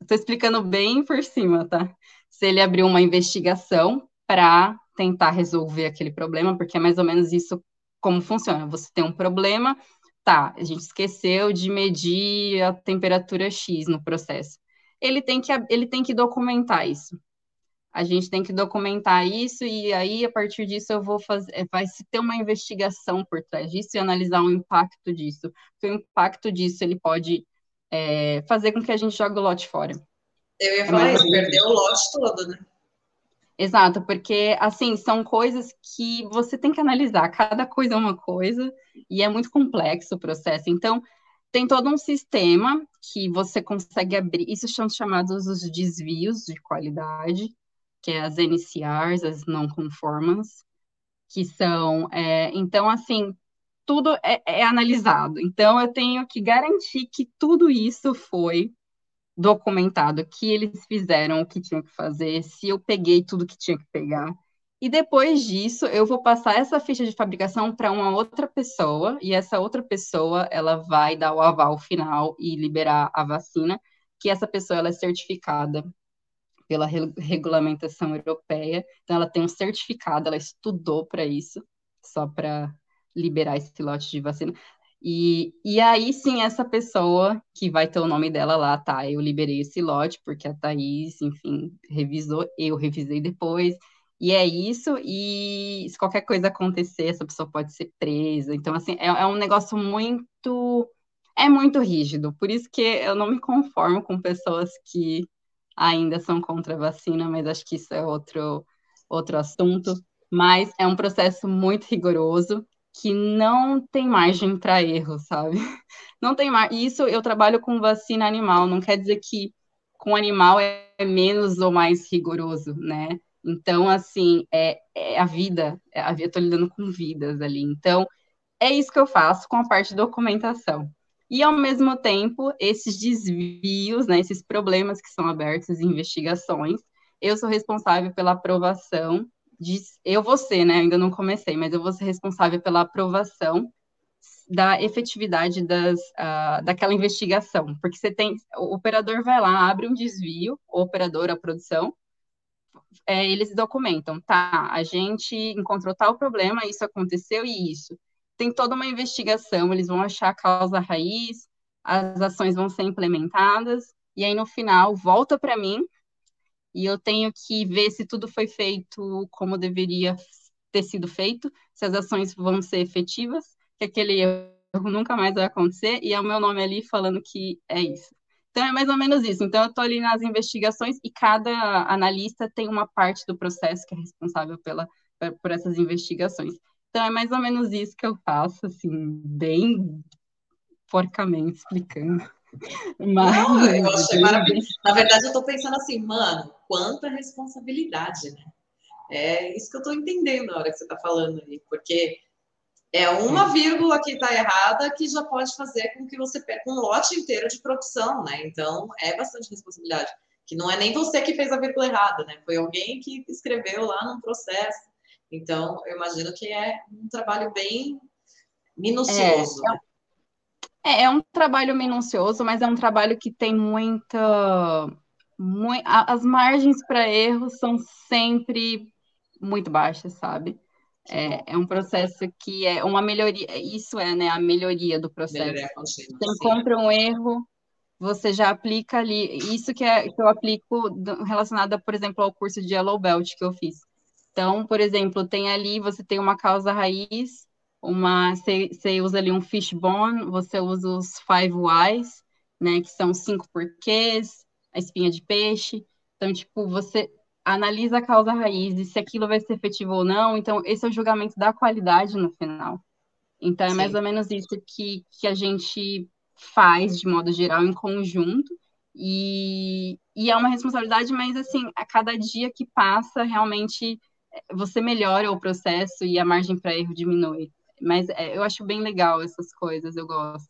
S2: estou é, explicando bem por cima, tá? Se ele abriu uma investigação para tentar resolver aquele problema, porque é mais ou menos isso como funciona. Você tem um problema, tá, a gente esqueceu de medir a temperatura X no processo. Ele tem que, ele tem que documentar isso. A gente tem que documentar isso e aí, a partir disso, eu vou fazer, é, vai se ter uma investigação por trás disso e analisar o impacto disso. Porque o impacto disso, ele pode é, fazer com que a gente jogue o lote fora.
S1: Eu ia falar é isso, perder o lote todo, né?
S2: Exato, porque assim, são coisas que você tem que analisar, cada coisa é uma coisa e é muito complexo o processo. Então, tem todo um sistema que você consegue abrir, isso são chamados os desvios de qualidade, que é as NCRs, as non-conformance, que são, é, então, assim, tudo é, é analisado. Então, eu tenho que garantir que tudo isso foi documentado, que eles fizeram o que tinham que fazer, se eu peguei tudo que tinha que pegar. E depois disso, eu vou passar essa ficha de fabricação para uma outra pessoa, e essa outra pessoa, ela vai dar o aval final e liberar a vacina, que essa pessoa ela é certificada pela regulamentação europeia, então ela tem um certificado, ela estudou para isso, só para liberar esse lote de vacina. E, e aí sim, essa pessoa que vai ter o nome dela lá, tá? Eu liberei esse lote, porque a Thaís, enfim, revisou, eu revisei depois, e é isso, e se qualquer coisa acontecer, essa pessoa pode ser presa. Então, assim, é, é um negócio muito. É muito rígido, por isso que eu não me conformo com pessoas que ainda são contra a vacina, mas acho que isso é outro, outro assunto. Mas é um processo muito rigoroso que não tem margem para erro, sabe? Não tem margem. Isso eu trabalho com vacina animal, não quer dizer que com animal é menos ou mais rigoroso, né? Então, assim, é, é a vida, é a eu tô lidando com vidas ali. Então, é isso que eu faço com a parte de documentação. E, ao mesmo tempo, esses desvios, né, esses problemas que são abertos investigações, eu sou responsável pela aprovação de, eu vou ser, né, ainda não comecei, mas eu vou ser responsável pela aprovação da efetividade das, uh, daquela investigação, porque você tem, o operador vai lá, abre um desvio, o operador, a produção, é, eles documentam, tá, a gente encontrou tal problema, isso aconteceu e isso. Tem toda uma investigação, eles vão achar a causa raiz, as ações vão ser implementadas, e aí no final volta para mim, e eu tenho que ver se tudo foi feito como deveria ter sido feito, se as ações vão ser efetivas, que aquele erro nunca mais vai acontecer, e é o meu nome ali falando que é isso. Então, é mais ou menos isso. Então, eu estou ali nas investigações e cada analista tem uma parte do processo que é responsável pela, por essas investigações. Então, é mais ou menos isso que eu faço, assim, bem porcamente explicando.
S1: Mas, Não, eu achei maravilhoso. Na verdade, eu estou pensando assim, mano, quanta responsabilidade, né? É isso que eu estou entendendo na hora que você está falando aí, porque é uma vírgula que está errada que já pode fazer com que você perca um lote inteiro de produção, né? Então, é bastante responsabilidade. Que não é nem você que fez a vírgula errada, né? Foi alguém que escreveu lá num processo. Então, eu imagino que é um trabalho bem minucioso. É,
S2: é, é um trabalho minucioso, mas é um trabalho que tem muita muito, as margens para erros são sempre muito baixas, sabe? É, é, um processo que é uma melhoria, isso é, né, a melhoria do processo. Melhoria você encontra um erro, você já aplica ali, isso que, é, que eu aplico relacionado, por exemplo, ao curso de Yellow Belt que eu fiz. Então, por exemplo, tem ali, você tem uma causa raiz, uma, você, você usa ali um fishbone, você usa os five whys, né, que são cinco porquês, a espinha de peixe. Então, tipo, você analisa a causa raiz e se aquilo vai ser efetivo ou não. Então, esse é o julgamento da qualidade no final. Então, é Sim. mais ou menos isso que, que a gente faz, de modo geral, em conjunto. E, e é uma responsabilidade, mas, assim, a cada dia que passa, realmente você melhora o processo e a margem para erro diminui. Mas é, eu acho bem legal essas coisas, eu gosto.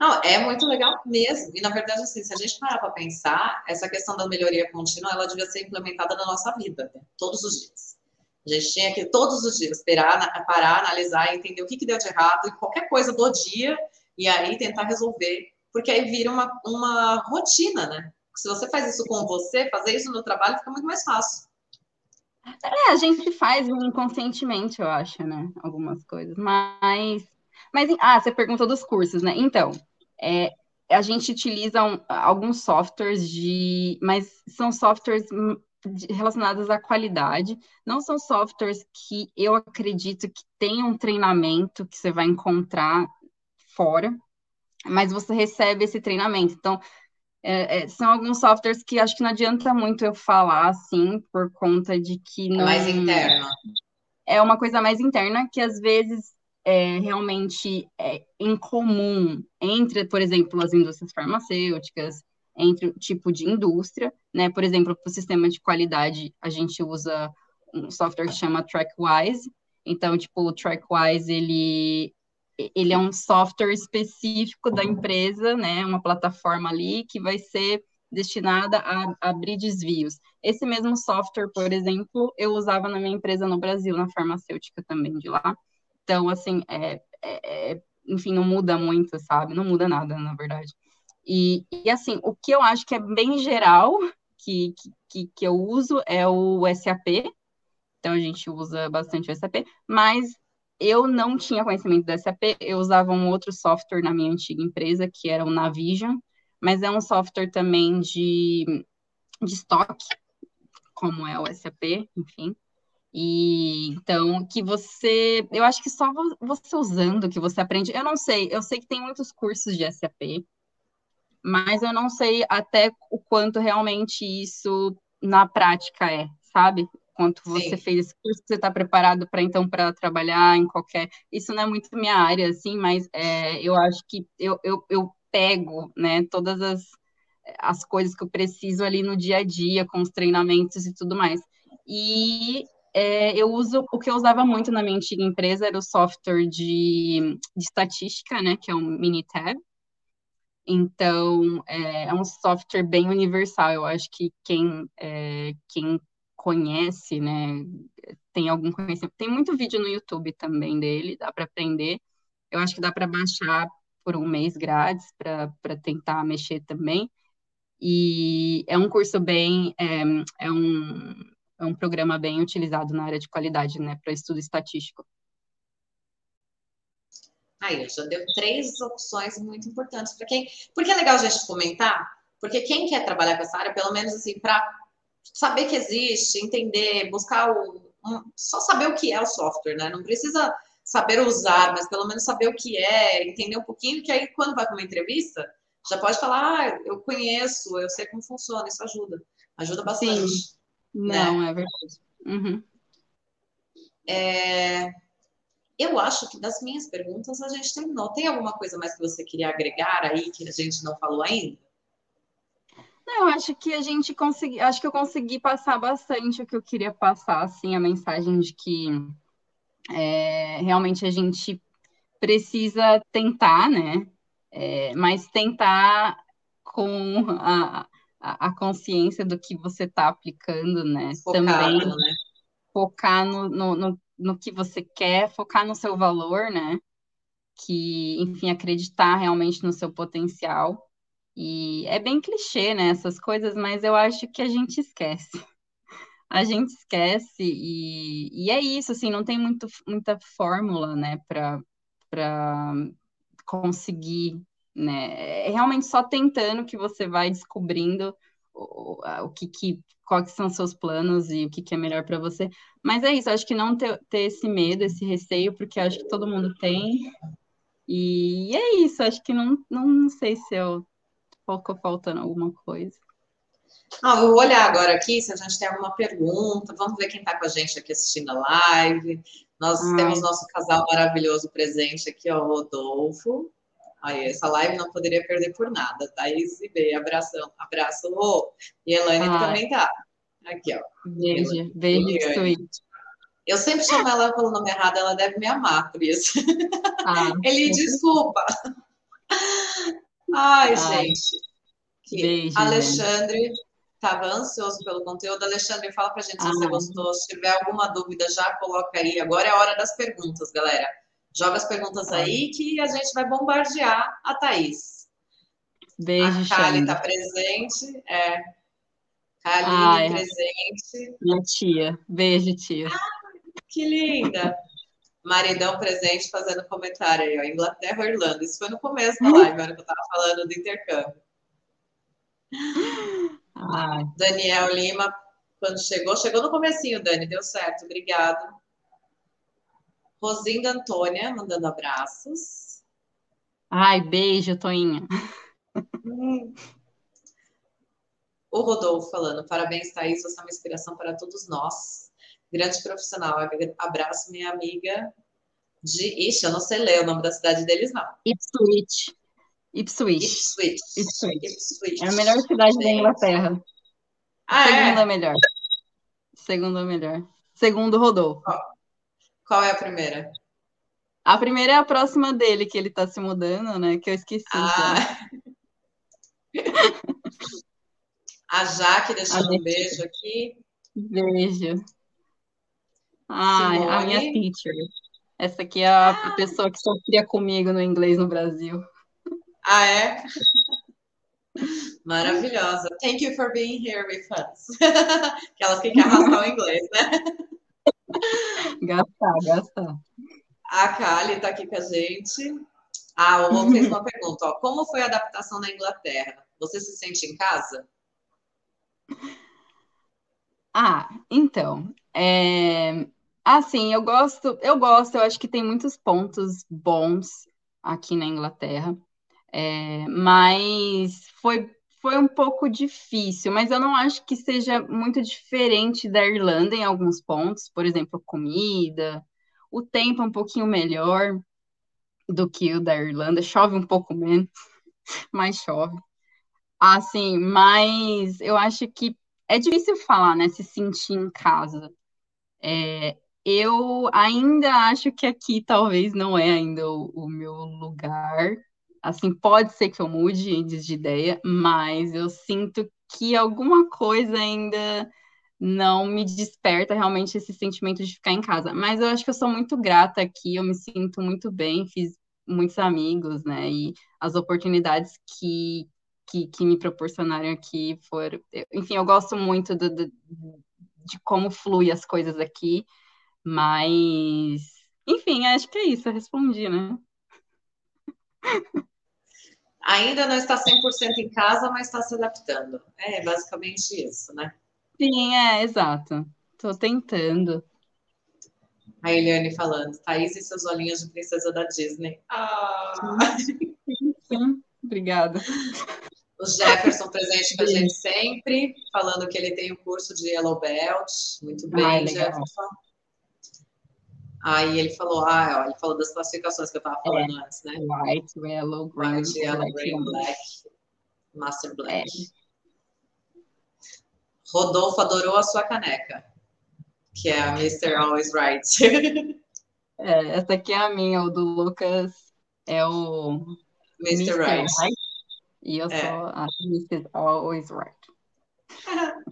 S1: Não, é muito legal mesmo. E, na verdade, assim, se a gente parar para pensar, essa questão da melhoria contínua, ela devia ser implementada na nossa vida, né? todos os dias. A gente tinha que, todos os dias, parar, parar analisar, entender o que, que deu de errado e qualquer coisa do dia, e aí tentar resolver. Porque aí vira uma, uma rotina, né? Se você faz isso com você, fazer isso no trabalho fica muito mais fácil.
S2: É, a gente faz inconscientemente, eu acho, né? Algumas coisas. Mas mas, ah, você perguntou dos cursos, né? Então, é, a gente utiliza um, alguns softwares de. Mas são softwares relacionados à qualidade, não são softwares que eu acredito que tenham um treinamento que você vai encontrar fora, mas você recebe esse treinamento. Então, é, é, são alguns softwares que acho que não adianta muito eu falar assim, por conta de que não.
S1: É mais interno.
S2: É uma coisa mais interna que às vezes é, realmente é, em comum entre, por exemplo, as indústrias farmacêuticas, entre o tipo de indústria, né? Por exemplo, para o sistema de qualidade, a gente usa um software que chama TrackWise. Então, tipo, o TrackWise, ele, ele é um software específico da empresa, né? Uma plataforma ali que vai ser destinada a abrir desvios. Esse mesmo software, por exemplo, eu usava na minha empresa no Brasil, na farmacêutica também de lá. Então, assim, é, é, é enfim, não muda muito, sabe? Não muda nada, na verdade. E, e assim, o que eu acho que é bem geral que, que, que eu uso é o SAP. Então, a gente usa bastante o SAP, mas eu não tinha conhecimento do SAP, eu usava um outro software na minha antiga empresa, que era o Navision, mas é um software também de, de estoque, como é o SAP, enfim. E então que você, eu acho que só você usando que você aprende. Eu não sei, eu sei que tem muitos cursos de SAP, mas eu não sei até o quanto realmente isso na prática é, sabe? Quanto você Sim. fez esse curso, você está preparado para então para trabalhar em qualquer. Isso não é muito minha área, assim, mas é, eu acho que eu, eu, eu pego, né, todas as, as coisas que eu preciso ali no dia a dia, com os treinamentos e tudo mais. E é, eu uso, o que eu usava muito na minha antiga empresa era o software de, de estatística, né, que é o Minitab. Então, é, é, um software bem universal. Eu acho que quem, é, quem conhece, né, tem algum conhecimento. Tem muito vídeo no YouTube também dele, dá para aprender. Eu acho que dá para baixar por um mês grátis para tentar mexer também. E é um curso bem, é, é, um, é um programa bem utilizado na área de qualidade, né, para estudo estatístico.
S1: Aí, já deu três opções muito importantes para quem. Porque é legal a gente comentar, porque quem quer trabalhar com essa área, pelo menos assim, para saber que existe, entender, buscar o. Um, só saber o que é o software, né? Não precisa saber usar, mas pelo menos saber o que é, entender um pouquinho, que aí quando vai para uma entrevista, já pode falar, ah, eu conheço, eu sei como funciona, isso ajuda. Ajuda bastante. Sim.
S2: Né? Não, é verdade. Uhum.
S1: É... Eu acho que das minhas perguntas a gente terminou. Tem alguma coisa mais que você queria agregar aí que a gente não falou ainda?
S2: Não, acho que a gente conseguiu, acho que eu consegui passar bastante o que eu queria passar, assim, a mensagem de que é, realmente a gente precisa tentar, né? É, mas tentar com a, a, a, consciência do que você está aplicando, né?
S1: Focado, Também né?
S2: focar no, no, no, no que você quer, focar no seu valor, né? Que, enfim, acreditar realmente no seu potencial. E é bem clichê, né, essas coisas, mas eu acho que a gente esquece a gente esquece e, e é isso, assim, não tem muito, muita fórmula, né, para conseguir, né, é realmente só tentando que você vai descobrindo o, o que, que quais são seus planos e o que, que é melhor para você. Mas é isso, acho que não ter, ter esse medo, esse receio, porque acho que todo mundo tem. E é isso, acho que não, não sei se eu ficou faltando alguma coisa.
S1: Ah, vou olhar agora aqui se a gente tem alguma pergunta. Vamos ver quem está com a gente aqui assistindo a live. Nós Ai. temos nosso casal maravilhoso presente aqui, ó, o Rodolfo. Aí, essa live não poderia perder por nada. Thaís e B, abração, abraço. Oh, e Elaine Ai. também tá. Aqui, ó.
S2: Beijo, beijo, sweet.
S1: Eu sempre chamo ela pelo nome errado, ela deve me amar por isso. Ah, Ele desculpa. Ai, Ai. gente. Beijo, Alexandre, estava ansioso pelo conteúdo. Alexandre, fala para a gente se ah. você gostou. Se tiver alguma dúvida, já coloca aí. Agora é a hora das perguntas, galera. Joga as perguntas aí que a gente vai bombardear a Thaís.
S2: Beijo,
S1: A Kali está presente. É. Kali presente.
S2: Minha tia. Beijo, tia.
S1: Ah, que linda. Maridão presente fazendo comentário aí, ó. Inglaterra, Irlanda. Isso foi no começo da live, hora que eu estava falando do intercâmbio.
S2: Ai.
S1: Daniel Lima, quando chegou, chegou no comecinho, Dani, deu certo, obrigado. Rosinda Antônia, mandando abraços.
S2: Ai, beijo, Toinha.
S1: Hum. O Rodolfo falando, parabéns, Thaís, você é uma inspiração para todos nós. Grande profissional. Abraço, minha amiga de. Ixi, eu não sei ler o nome da cidade deles, não.
S2: Ipswich. Ipswich.
S1: Ipswich.
S2: Ipswich. Ipswich. É a melhor cidade da Inglaterra. Ah, Segunda é? melhor. Segunda melhor. Segundo Rodolfo.
S1: Qual é a primeira?
S2: A primeira é a próxima dele, que ele tá se mudando, né? Que eu esqueci.
S1: Ah. a Jaque deixando um beijo aqui.
S2: Beijo. Ai, a minha teacher. Essa aqui é a ah. pessoa que sofria comigo no inglês no Brasil.
S1: Ah, é? Maravilhosa. Thank you for being here with us. Aquelas que querem arrastar o inglês, né?
S2: Gastar, gastar.
S1: A Kali está aqui com a gente. Ah, o Rô fez uma pergunta. Ó. Como foi a adaptação na Inglaterra? Você se sente em casa?
S2: Ah, então. É... Assim, eu gosto, eu gosto, eu acho que tem muitos pontos bons aqui na Inglaterra. É... Mas foi, foi um pouco difícil, mas eu não acho que seja muito diferente da Irlanda em alguns pontos, por exemplo, comida o tempo é um pouquinho melhor do que o da Irlanda. Chove um pouco menos, mas chove. Assim, mas eu acho que é difícil falar, né? Se sentir em casa. É, eu ainda acho que aqui talvez não é ainda o, o, meu lugar. Assim, pode ser que eu mude de ideia, mas eu sinto que alguma coisa ainda não me desperta realmente esse sentimento de ficar em casa. Mas eu acho que eu sou muito grata aqui, eu me sinto muito bem, fiz muitos amigos, né? E as oportunidades que, que, que me proporcionaram aqui foram. Enfim, eu gosto muito do, do, de como flui as coisas aqui, mas. Enfim, acho que é isso, eu respondi, né?
S1: Ainda não está 100% em casa, mas está se adaptando. É basicamente isso, né?
S2: Sim, é, exato. Tô tentando.
S1: A Eliane falando, Thaís e seus olhinhos de princesa da Disney. Ah!
S2: Sim, obrigada.
S1: O Jefferson presente com a gente sempre, falando que ele tem o curso de Yellow Belt. Muito bem, Jefferson. Aí ele falou, ah, ó, ele falou das classificações que eu estava falando é, antes, né?
S2: White, Yellow, Green,
S1: White, Yellow, Green, Black, Master Black. É. Rodolfo adorou a sua caneca, que é a Mr. Always Right.
S2: é, essa aqui é a minha, o do Lucas é o
S1: Mr. Mr. Right. right.
S2: E eu é. sou a Mr. Always Right.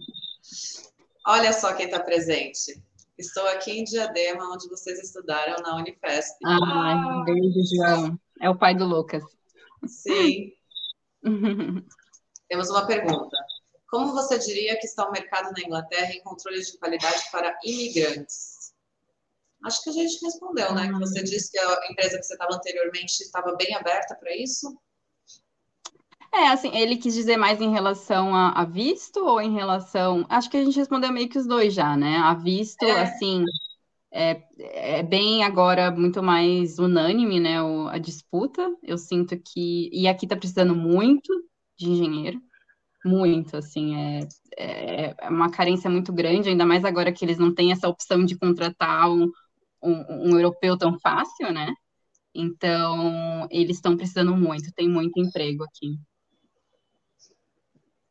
S1: Olha só quem está presente. Estou aqui em Diadema, onde vocês estudaram na Unifesp.
S2: Ah, beijo, João. É o pai do Lucas.
S1: Sim. Temos uma pergunta. Como você diria que está o mercado na Inglaterra em controle de qualidade para imigrantes? Acho que a gente respondeu, né? Que você disse que a empresa que você estava anteriormente estava bem aberta para isso.
S2: É, assim, ele quis dizer mais em relação a, a, visto ou em relação. Acho que a gente respondeu meio que os dois já, né? A visto, é. assim, é, é, bem agora muito mais unânime, né? O, a disputa. Eu sinto que. E aqui está precisando muito de engenheiro muito, assim, é, é, é, uma carência muito grande, ainda mais agora que eles não têm essa opção de contratar um, um, um europeu tão fácil, né? Então, eles estão precisando muito, tem muito emprego aqui.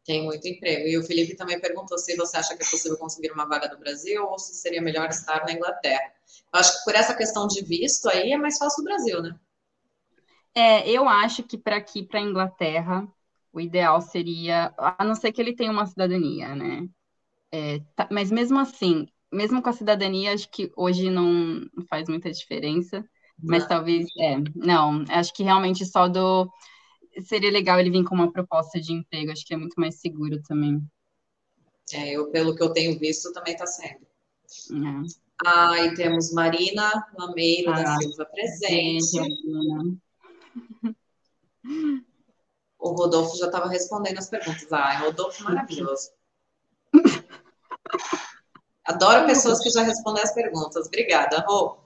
S1: Tem muito emprego. E o Felipe também perguntou se você acha que é possível conseguir uma vaga no Brasil ou se seria melhor estar na Inglaterra. Eu acho que por essa questão de visto aí é mais fácil o Brasil, né?
S2: É, eu acho que para aqui, para a Inglaterra, o ideal seria, a não ser que ele tenha uma cidadania, né? É, tá, mas mesmo assim, mesmo com a cidadania, acho que hoje não faz muita diferença. Mas não. talvez, é, não, acho que realmente só do. Seria legal ele vir com uma proposta de emprego, acho que é muito mais seguro também.
S1: É, eu, pelo que eu tenho visto, também está sendo. É. Ah, e temos Marina Lameiro ah, da Silva presente. O Rodolfo já estava respondendo as perguntas. Ah, Rodolfo maravilhoso. Adoro pessoas que já respondem as perguntas. Obrigada, Rô.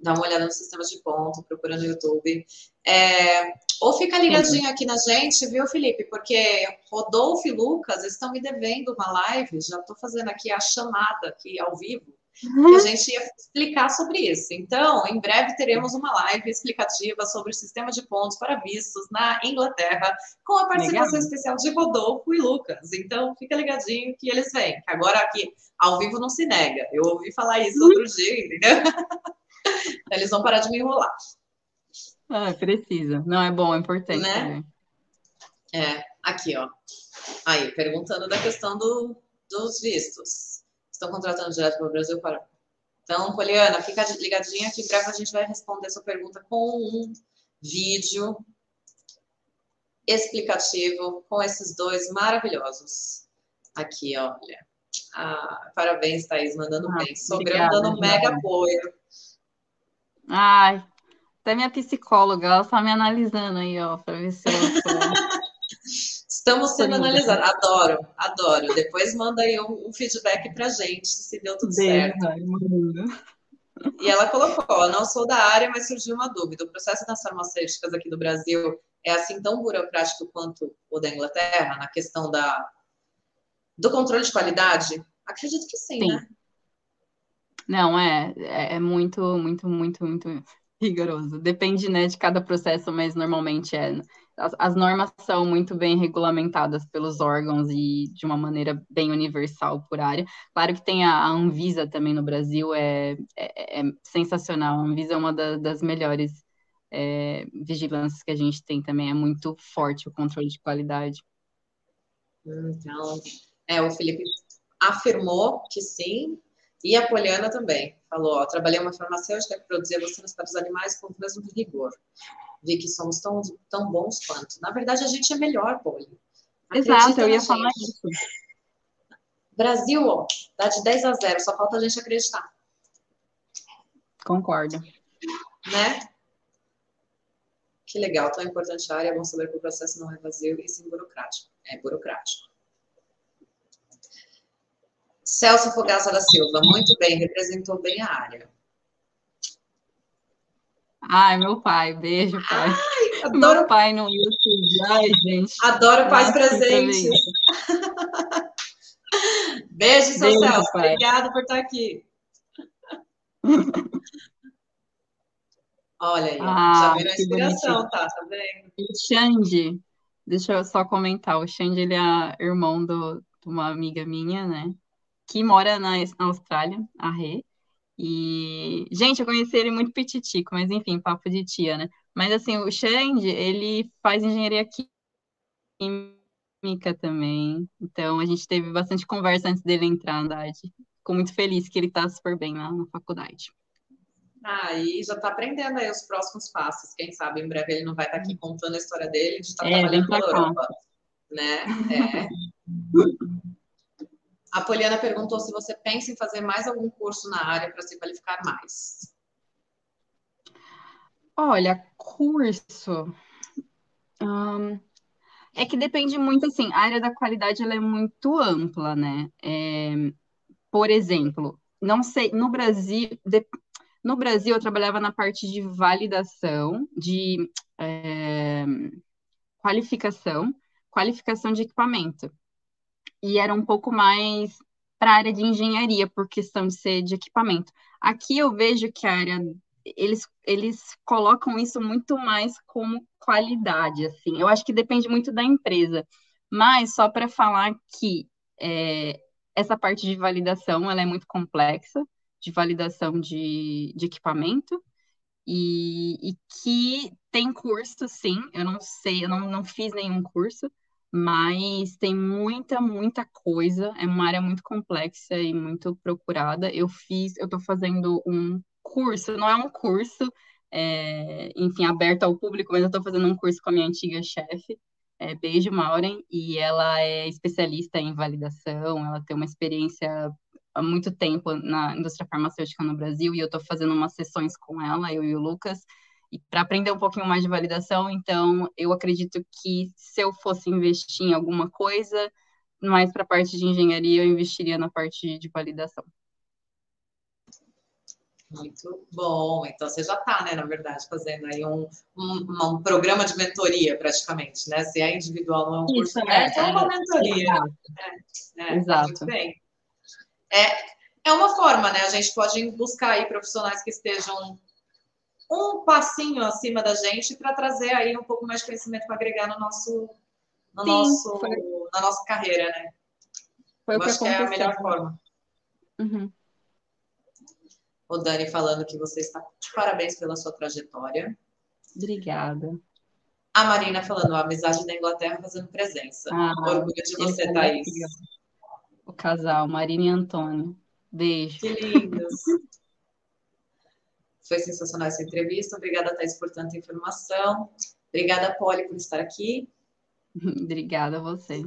S1: Dá uma olhada no sistema de ponto, procura no YouTube. É, ou fica ligadinho aqui na gente, viu, Felipe? Porque Rodolfo e Lucas estão me devendo uma live. Já estou fazendo aqui a chamada aqui ao vivo. que a gente ia explicar sobre isso. Então, em breve teremos uma live explicativa sobre o sistema de pontos para vistos na Inglaterra, com a participação Legal. especial de Rodolfo e Lucas. Então, fica ligadinho que eles vêm. Agora aqui, ao vivo, não se nega. Eu ouvi falar isso outro dia, entendeu? eles vão parar de me enrolar.
S2: Ah, precisa. Não, é bom, é importante. Né?
S1: É, aqui, ó. Aí, perguntando da questão do, dos vistos. Estão contratando direto para o Brasil para. Então, Poliana, fica ligadinha que em breve a gente vai responder sua pergunta com um vídeo explicativo com esses dois maravilhosos. Aqui, olha. Ah, parabéns, Thaís, mandando ah, bem. Sobrando dando mega apoio.
S2: Ai, até minha psicóloga, ela está me analisando aí, ó, para ver se eu
S1: Estamos sendo analisados. Adoro, adoro. Depois manda aí um, um feedback pra gente, se deu tudo Bem, certo. e ela colocou, não sou da área, mas surgiu uma dúvida. O processo das farmacêuticas aqui do Brasil é assim tão burocrático quanto o da Inglaterra, na questão da, do controle de qualidade? Acredito que sim, sim. né?
S2: Não, é, é, é muito, muito, muito, muito rigoroso. Depende, né, de cada processo, mas normalmente é as, as, normas são muito bem regulamentadas pelos órgãos e de uma maneira bem universal por área. Claro que tem a, a Anvisa também no Brasil, é, é, é sensacional. A Anvisa é uma da, das melhores é, vigilâncias que a gente tem também, é muito forte o controle de qualidade.
S1: Então, é, o Felipe afirmou que sim, e a Poliana também falou: ó, trabalhei uma farmacêutica que produzia vacinas para os animais com o mesmo rigor ver que somos tão, tão bons quanto. Na verdade, a gente é melhor, Poli.
S2: Exato, eu ia falar isso.
S1: Brasil, ó, dá de 10 a 0, só falta a gente acreditar.
S2: Concordo.
S1: Né? Que legal, tão importante a área, é bom saber que o processo não é vazio e sim burocrático. É burocrático. Celso Fogaça da Silva, muito bem, representou bem a área.
S2: Ai, meu pai, beijo, pai.
S1: Ai, adoro
S2: meu pai no YouTube. Ai, gente.
S1: Adoro pais presentes. beijo, seu beijo, Celso. Pai. Obrigada por estar aqui. Olha aí, ah, já viram a inspiração, tá? Tá vendo?
S2: O Xande, deixa eu só comentar. O Xande, ele é irmão do, de uma amiga minha, né? Que mora na, na Austrália, a Rê. E, gente, eu conheci ele muito pititico, mas enfim, papo de tia, né? Mas assim, o Xande, ele faz engenharia química também. Então, a gente teve bastante conversa antes dele entrar na idade. Fico muito feliz que ele tá super bem lá na faculdade.
S1: Aí ah, já está aprendendo aí os próximos passos. Quem sabe em breve ele não vai estar tá aqui contando a história dele de estar tá é, trabalhando pela Europa. Né? É. A Poliana perguntou se você pensa em fazer mais algum curso na área para se qualificar mais.
S2: Olha, curso. é que depende muito, assim, a área da qualidade ela é muito ampla, né? É, por exemplo, não sei, no Brasil, de, no Brasil eu trabalhava na parte de validação, de é, qualificação, qualificação de equipamento e era um pouco mais para a área de engenharia, por questão de ser de equipamento. Aqui eu vejo que a área eles, eles colocam isso muito mais como qualidade, assim. Eu acho que depende muito da empresa. Mas só para falar que é, essa parte de validação ela é muito complexa, de validação de, de equipamento, e, e que tem curso, sim. Eu não sei, eu não, não fiz nenhum curso, mas tem muita, muita coisa. É uma área muito complexa e muito procurada. Eu fiz, eu estou fazendo um curso, não é um curso, é, enfim, aberto ao público, mas eu estou fazendo um curso com a minha antiga chefe, é, Beijo Maureen, e ela é especialista em validação, ela tem uma experiência há muito tempo na indústria farmacêutica no Brasil, e eu estou fazendo umas sessões com ela, eu e o Lucas, e para aprender um pouquinho mais de validação. Então, eu acredito que se eu fosse investir em alguma coisa, mais para a parte de engenharia, eu investiria na parte de validação.
S1: Muito bom. Então você já está, né, na verdade, fazendo aí um, um, um, programa de mentoria, praticamente, né? Se é individual, não é um curso, Isso, é, é, é uma mentoria.
S2: Exato.
S1: É, é, Exato. Muito bem. É, é uma forma, né? A gente pode buscar aí profissionais que estejam um passinho acima da gente para trazer aí um pouco mais de conhecimento para agregar no nosso, no Sim, nosso, foi... na nossa carreira, né? Foi Eu o que acho aconteceu. que é a melhor forma. Uhum. O Dani falando que você está de parabéns pela sua trajetória.
S2: Obrigada.
S1: A Marina falando, a amizade da Inglaterra fazendo presença. Ah, Orgulho de você, Thaís.
S2: O casal, Marina e Antônio. Beijo.
S1: Que lindos. Foi sensacional essa entrevista. Obrigada, Thais, por tanta informação. Obrigada, Polly, por estar aqui.
S2: Obrigada a você.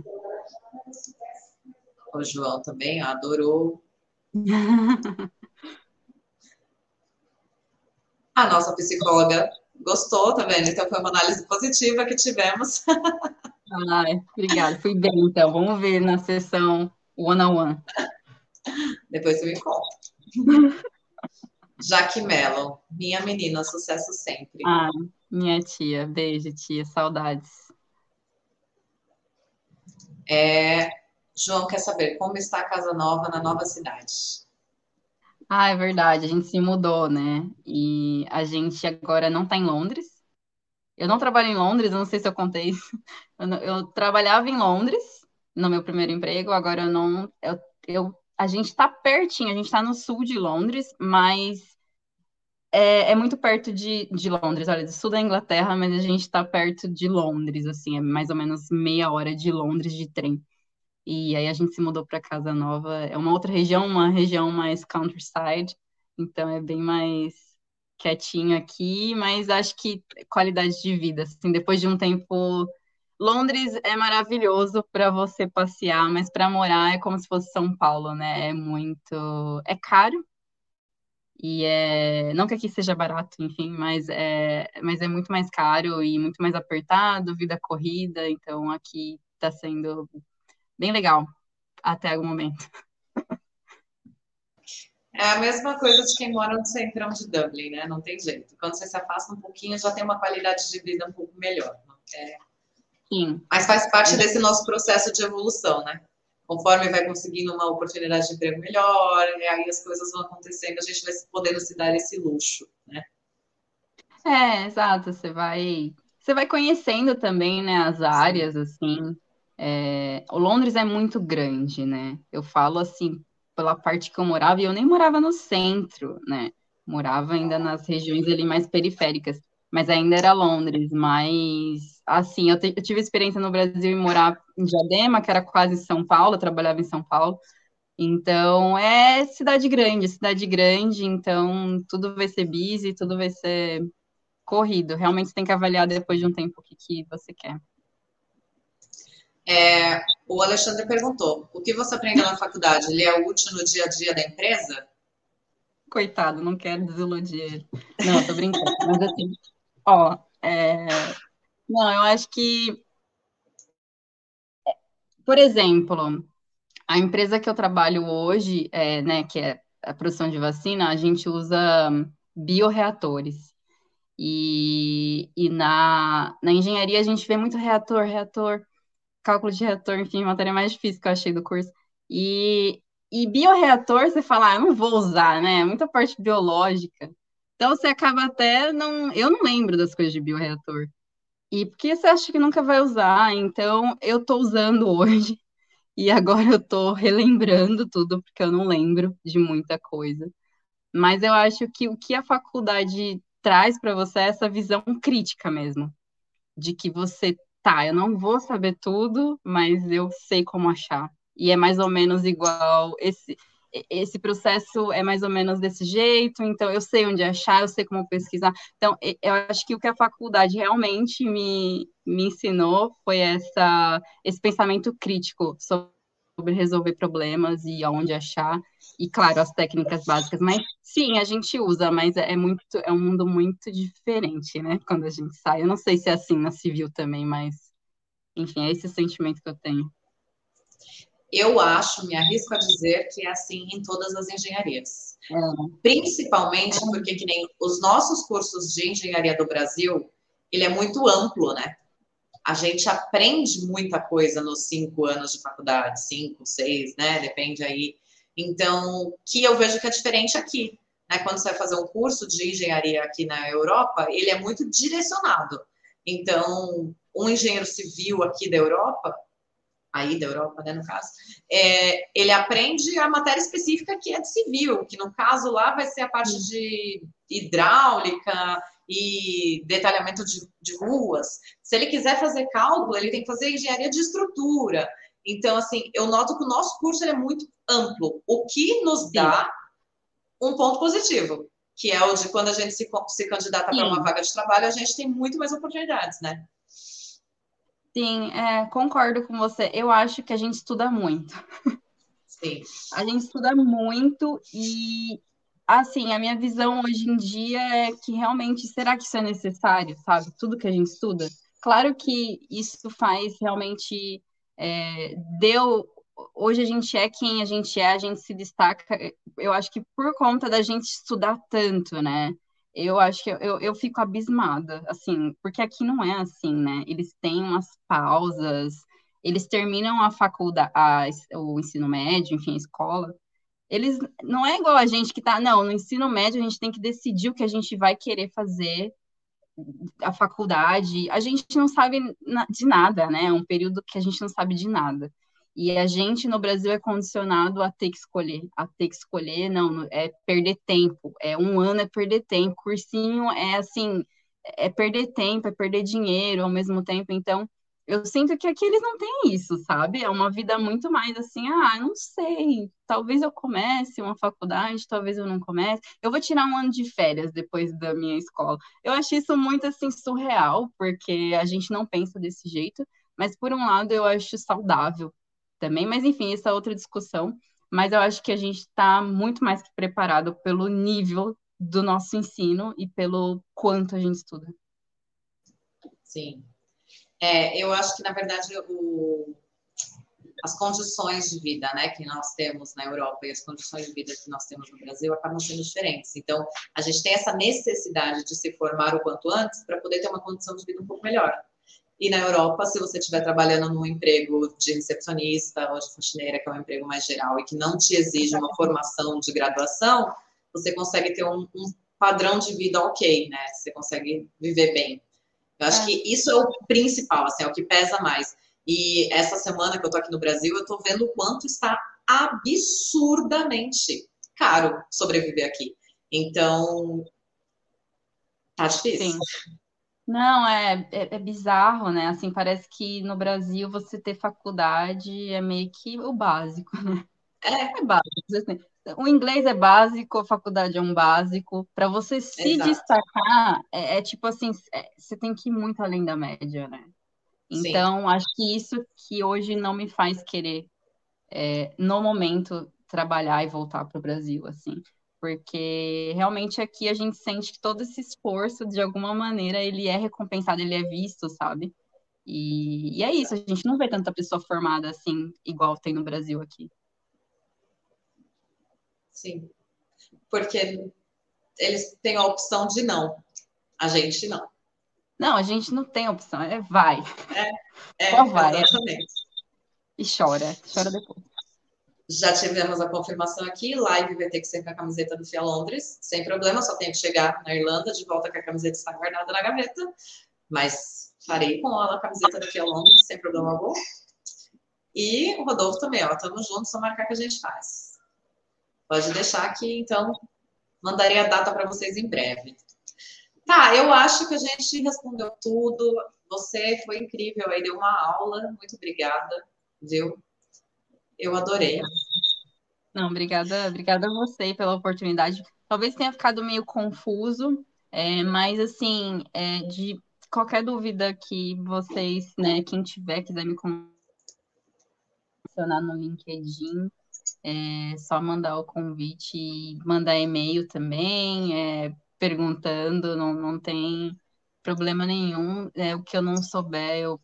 S1: O João também adorou. a nossa psicóloga gostou, tá vendo? Então foi uma análise positiva que tivemos.
S2: Ai, obrigada. Fui bem, então. Vamos ver na sessão one-on-one. -on -one.
S1: Depois você me conta. Jaque Mello, minha menina, sucesso sempre.
S2: Ah, minha tia, beijo, tia, saudades.
S1: É, João quer saber como está a casa nova na nova cidade.
S2: Ah, é verdade, a gente se mudou, né? E a gente agora não está em Londres. Eu não trabalho em Londres, eu não sei se eu contei isso. Eu, eu trabalhava em Londres no meu primeiro emprego, agora eu não. Eu, eu a gente está pertinho, a gente está no sul de Londres, mas é, é, muito perto de, de Londres, olha, do sul da Inglaterra, mas a gente está perto de Londres, assim, é mais ou menos meia hora de Londres de trem. E aí a gente se mudou para Casa Nova, é uma outra região, uma região mais countryside, então é bem mais quietinho aqui, mas acho que qualidade de vida, assim, depois de um tempo Londres é maravilhoso para você passear, mas para morar é como se fosse São Paulo, né? É muito. É caro. E é. Não que aqui seja barato, enfim, mas é, mas é muito mais caro e muito mais apertado, vida corrida. Então aqui está sendo bem legal até o momento.
S1: É a mesma coisa de quem mora no centrão de Dublin, né? Não tem jeito. Quando você se afasta um pouquinho, já tem uma qualidade de vida um pouco melhor. É Sim. Mas faz parte desse nosso processo de evolução, né? Conforme vai conseguindo uma oportunidade de emprego melhor, e aí as coisas vão acontecendo, a gente vai podendo se dar esse luxo, né?
S2: É, exato. Você vai, você vai conhecendo também, né, as áreas, assim. É, o Londres é muito grande, né? Eu falo assim pela parte que eu morava, e eu nem morava no centro, né? Morava ainda nas regiões ali mais periféricas mas ainda era Londres. Mas, assim, eu, eu, tive experiência no Brasil em morar em Diadema, que era quase São Paulo, eu trabalhava em São Paulo. Então, é cidade grande, cidade grande, então tudo vai ser busy, tudo vai ser corrido. Realmente você tem que avaliar depois de um tempo o que, que você quer.
S1: É, o Alexandre perguntou: o que você aprendeu na faculdade? Ele é útil no dia a dia da empresa?
S2: Coitado, não quero desiludir ele. Não, tô brincando. Mas assim, Ó, é... não, eu acho que, por exemplo, a empresa que eu trabalho hoje, é, né, que é a produção de vacina, a gente usa bioreatores. E, e na, na engenharia a gente vê muito reator, reator, cálculo de reator, enfim, matéria mais difícil que eu achei do curso. E, e bioreator, você fala, ah, não vou usar, né? Muita parte biológica. Então você acaba até não. Eu não lembro das coisas de bioreator. E porque você acha que nunca vai usar, então eu estou usando hoje. E agora eu estou relembrando tudo, porque eu não lembro de muita coisa. Mas eu acho que o que a faculdade traz para você é essa visão crítica mesmo. De que você, tá, eu não vou saber tudo, mas eu sei como achar. E é mais ou menos igual esse esse processo é mais ou menos desse jeito, então eu sei onde achar, eu sei como pesquisar. Então, eu acho que o que a faculdade realmente me, me ensinou foi essa, esse pensamento crítico sobre resolver problemas e aonde achar, e claro, as técnicas básicas, mas sim, a gente usa, mas é muito, é um mundo muito diferente, né, quando a gente sai. Eu não sei se é assim na civil também, mas enfim, é esse sentimento que eu tenho.
S1: Eu acho, me arrisco a dizer que é assim em todas as engenharias. É. Principalmente porque que nem os nossos cursos de engenharia do Brasil, ele é muito amplo, né? A gente aprende muita coisa nos cinco anos de faculdade, cinco, seis, né? Depende aí. Então, que eu vejo que é diferente aqui. Né? Quando você vai fazer um curso de engenharia aqui na Europa, ele é muito direcionado. Então, um engenheiro civil aqui da Europa, aí da Europa, né, no caso, é, ele aprende a matéria específica que é de civil, que no caso lá vai ser a parte de hidráulica e detalhamento de, de ruas. Se ele quiser fazer cálculo, ele tem que fazer engenharia de estrutura. Então, assim, eu noto que o nosso curso é muito amplo, o que nos dá um ponto positivo, que é o de quando a gente se, se candidata para uma vaga de trabalho, a gente tem muito mais oportunidades, né?
S2: Sim, é, concordo com você. Eu acho que a gente estuda muito.
S1: Sim.
S2: A gente estuda muito e, assim, a minha visão hoje em dia é que realmente, será que isso é necessário, sabe? Tudo que a gente estuda. Claro que isso faz realmente, é, deu, hoje a gente é quem a gente é, a gente se destaca, eu acho que por conta da gente estudar tanto, né? Eu acho que eu, eu fico abismada, assim, porque aqui não é assim, né? Eles têm umas pausas, eles terminam a faculdade, a, o ensino médio, enfim, a escola. Eles não é igual a gente que tá, não, no ensino médio a gente tem que decidir o que a gente vai querer fazer a faculdade. A gente não sabe de nada, né? É um período que a gente não sabe de nada. E a gente no Brasil é condicionado a ter que escolher, a ter que escolher, não, é perder tempo. É um ano é perder tempo, cursinho é assim, é perder tempo, é perder dinheiro ao mesmo tempo. Então, eu sinto que aqui eles não têm isso, sabe? É uma vida muito mais assim, ah, não sei, talvez eu comece uma faculdade, talvez eu não comece. Eu vou tirar um ano de férias depois da minha escola. Eu acho isso muito assim surreal, porque a gente não pensa desse jeito, mas por um lado eu acho saudável também, mas enfim, essa é outra discussão. Mas eu acho que a gente está muito mais que preparado pelo nível do nosso ensino e pelo quanto a gente estuda.
S1: Sim. É, eu acho que, na verdade, o, as condições de vida né, que nós temos na Europa e as condições de vida que nós temos no Brasil acabam sendo diferentes. Então, a gente tem essa necessidade de se formar o quanto antes para poder ter uma condição de vida um pouco melhor. E na Europa, se você estiver trabalhando num emprego de recepcionista ou de faxineira, que é um emprego mais geral e que não te exige uma formação de graduação, você consegue ter um, um padrão de vida ok, né? Você consegue viver bem. Eu acho é. que isso é o principal, assim, é o que pesa mais. E essa semana que eu tô aqui no Brasil, eu tô vendo o quanto está absurdamente caro sobreviver aqui. Então, tá difícil. Sim.
S2: Não, é, é, é bizarro, né? Assim, parece que no Brasil você ter faculdade é meio que o básico, né?
S1: É,
S2: É básico. assim. O inglês é básico, a faculdade é um básico. Para você se
S1: exato.
S2: destacar, é, é tipo assim, é- você tem que ir muito além da média, né?
S1: Sim,
S2: Então, acho que isso que hoje não me faz querer, é, no momento, trabalhar e voltar para o Brasil, assim porque realmente aqui a gente sente que todo esse esforço, de alguma maneira, ele é recompensado, ele é visto, sabe? E, e é isso, a gente não vê tanta pessoa formada assim, igual tem no Brasil aqui.
S1: sim. Porque eles têm a opção de não. A gente não.
S2: Não, a gente não tem opção, é vai.
S1: É,
S2: Só vai.
S1: exatamente.
S2: E chora, chora depois.
S1: Já tivemos a confirmação aqui, live vai ter que ser com a camiseta do FIA Londres, sem problema, só tenho que chegar na Irlanda, de volta com a camiseta está guardada na gaveta, mas farei com a camiseta do FIA Londres, sem problema algum. E o Rodolfo também, ó, tamo junto, só marcar que a gente faz. Pode deixar aqui, então, mandarei a data para vocês em breve. Tá, eu acho que a gente respondeu tudo. Você foi incrível aí, deu uma aula. Muito obrigada, viu? Eu adorei.
S2: Não, obrigada, obrigada a você pela oportunidade. Talvez tenha ficado meio confuso, é, mas assim, é, de qualquer dúvida que vocês, né, quem tiver, quiser me mencionar no LinkedIn, é só mandar o convite e mandar e-mail também, é, perguntando, não, não tem problema nenhum. É, o que eu não souber, eu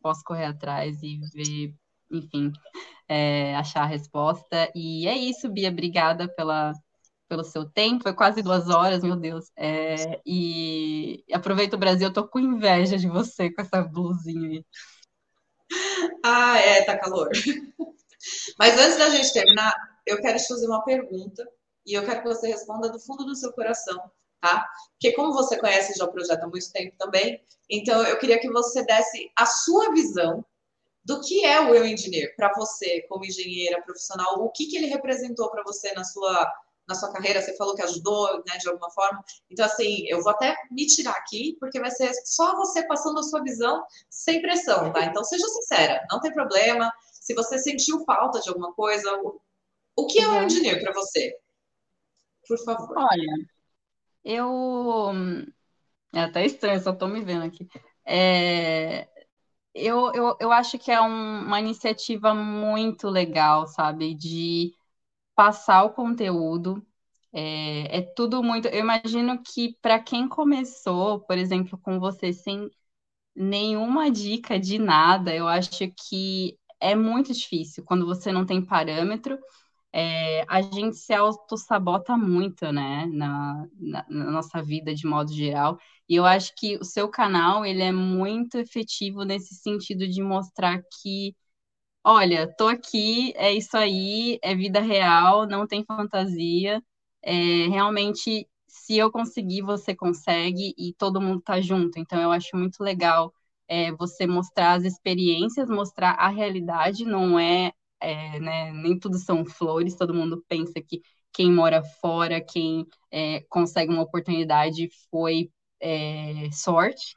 S2: posso correr atrás e ver, enfim, é, achar a resposta. E é isso, Bia, obrigada pela, pelo seu tempo. Foi quase duas horas, meu Deus. É, e aproveita o Brasil, eu tô com inveja de você com essa blusinha aí.
S1: Ah, é, tá calor. Mas antes da gente terminar, eu quero te fazer uma pergunta e eu quero que você responda do fundo do seu coração, tá? Porque como você conhece já o projeto há muito tempo também, então eu queria que você desse a sua visão do que é o Eu Engineer para você, como engenheira profissional, o que, que ele representou para você na sua na sua carreira, você falou que ajudou, né, de alguma forma. Então, assim, eu vou até me tirar aqui, porque vai ser só você passando a sua visão sem pressão, tá? Então, seja sincera, não tem problema. Se você sentiu falta de alguma coisa, o, o que é um engineer para você? Por favor.
S2: Olha, eu. É até estranho, só estou me vendo aqui. É... Eu, eu, eu acho que é um, uma iniciativa muito legal, sabe? De passar o conteúdo. É, é tudo muito. Eu imagino que para quem começou, por exemplo, com você sem nenhuma dica de nada, eu acho que é muito difícil quando você não tem parâmetro. É, a gente se auto-sabota muito, né, na, na, na, nossa vida de modo geral. E eu acho que o seu canal, ele é muito efetivo nesse sentido de mostrar que olha, tô aqui, é isso aí, é vida real, não tem fantasia. É, realmente, se eu conseguir, você consegue e todo mundo tá junto. Então, eu acho muito legal é, você mostrar as experiências, mostrar a realidade, não é, é né, nem tudo são flores, todo mundo pensa que quem mora fora, quem é, consegue uma oportunidade foi é, sorte.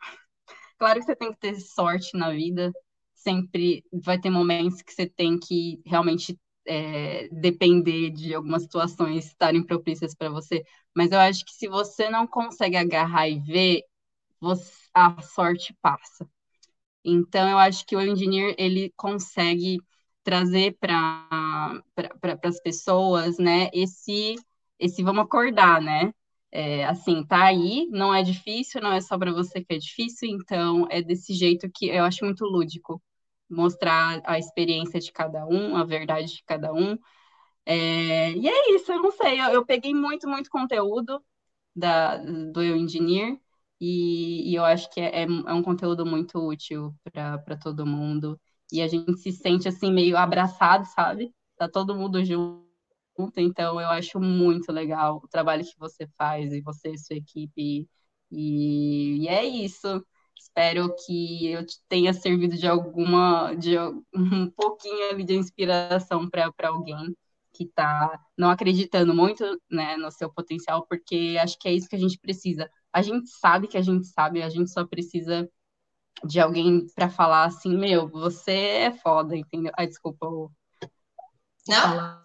S2: Claro que você tem que ter sorte na vida, sempre vai ter momentos que você tem que realmente é, depender de algumas situações estarem propícias para você. Mas eu acho que se você não consegue agarrar e ver, você, a sorte passa. Então, eu acho que o engineer ele consegue trazer para pra, as pessoas, né, esse, esse vamos acordar, né? É, assim, tá aí, não é difícil, não é só para você que é difícil, então é desse jeito que eu acho muito lúdico mostrar a experiência de cada um, a verdade de cada um. É, e é isso, eu não sei, eu, eu, peguei muito, muito conteúdo da, do Eu Engineer e, e eu acho que é, é, é um conteúdo muito útil para todo mundo. E a gente se sente assim meio abraçado, sabe? Tá todo mundo junto, então eu acho muito legal o trabalho que você faz e você e sua equipe. E, e é isso. Espero que eu tenha servido de alguma, de um pouquinho ali de inspiração para alguém que está não acreditando muito né, no seu potencial, porque acho que é isso que a gente precisa. A gente sabe que a gente sabe, a gente só precisa de alguém para falar assim, meu, você é foda, entendeu? Ai, desculpa. Eu...
S1: Não,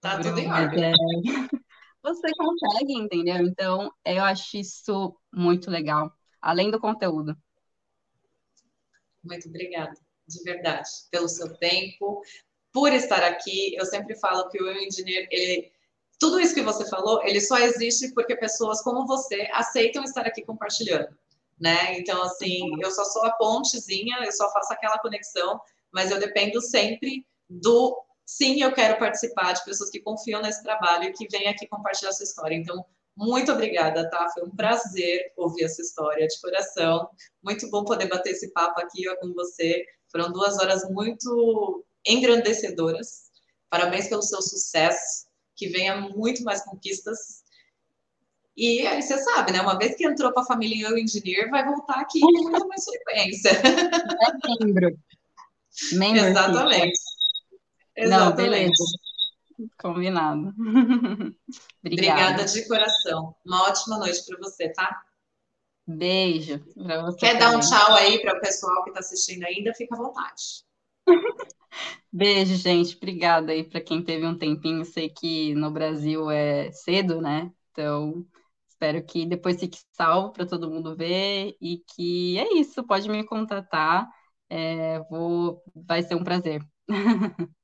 S1: tá tudo em ordem. É...
S2: Você consegue, entendeu? Então, eu acho isso muito legal além do conteúdo.
S1: Muito obrigada, de verdade, pelo seu tempo, por estar aqui. Eu sempre falo que o Engineer, ele, tudo isso que você falou, ele só existe porque pessoas como você aceitam estar aqui compartilhando, né? Então, assim, eu só sou a pontezinha, eu só faço aquela conexão, mas eu dependo sempre do sim, eu quero participar de pessoas que confiam nesse trabalho e que vêm aqui compartilhar sua história. Então, muito obrigada, tá? Foi um prazer ouvir essa história de coração. Muito bom poder bater esse papo aqui com você. Foram duas horas muito engrandecedoras. Parabéns pelo seu sucesso. Que venha muito mais conquistas. E aí você sabe, né? Uma vez que entrou para a família Eu Engineer, vai voltar aqui com muita mais frequência.
S2: É membro. membro
S1: Exatamente.
S2: Exatamente. Não, beleza. Combinado.
S1: Obrigada de coração. Uma ótima noite para você, tá?
S2: Beijo
S1: para você. Quer também. dar um tchau aí para o pessoal que está assistindo ainda? Fica à vontade.
S2: Beijo, gente. Obrigada aí para quem teve um tempinho. Sei que no Brasil é cedo, né? Então, espero que depois fique salvo para todo mundo ver e que é isso. Pode me contatar. É, vou, vai ser um prazer.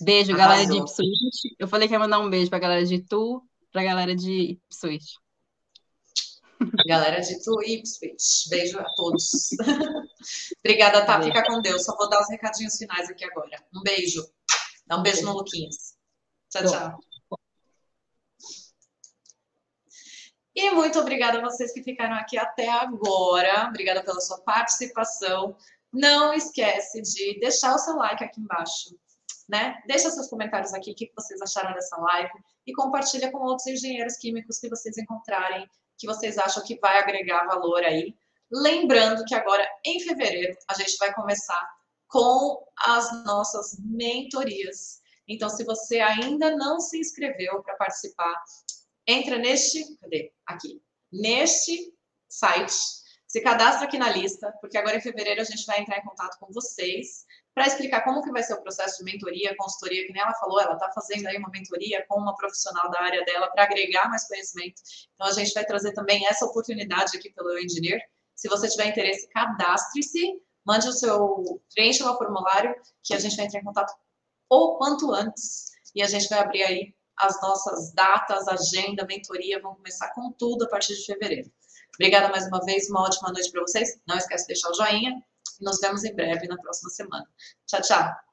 S2: Beijo, Arrasou. galera de Ipswich. Eu falei que ia mandar um beijo pra galera de Tu, pra galera de Ipswich.
S1: Galera de Tu e Ipswich. Beijo a todos. Obrigada, tá? Fica com Deus. Só vou dar os recadinhos finais aqui agora. Um beijo. Dá um beijo no Luquinhas. Tchau, tchau. E muito obrigada a vocês que ficaram aqui até agora. Obrigada pela sua participação. Não esquece de deixar o seu like aqui embaixo né? Deixa seus comentários aqui, o que vocês acharam dessa live e compartilha com outros engenheiros químicos que vocês encontrarem, que vocês acham que vai agregar valor aí. Lembrando que agora, em fevereiro, a gente vai começar com as nossas mentorias. Então, se você ainda não se inscreveu para participar, entra neste, cadê? Aqui, neste site, se cadastra aqui na lista, porque agora em fevereiro a gente vai entrar em contato com vocês para explicar como que vai ser o processo de mentoria, consultoria, que nem ela falou, ela está fazendo aí uma mentoria com uma profissional da área dela para agregar mais conhecimento. Então, a gente vai trazer também essa oportunidade aqui pelo Engineer. Se você tiver interesse, cadastre-se, mande o seu, preencha o formulário, que a gente vai entrar em contato o quanto antes. E a gente vai abrir aí as nossas datas, agenda, mentoria, vão começar com tudo a partir de fevereiro. Obrigada mais uma vez, uma ótima noite para vocês. Não esquece de deixar o joinha nos vemos em breve na próxima semana. Tchau, tchau!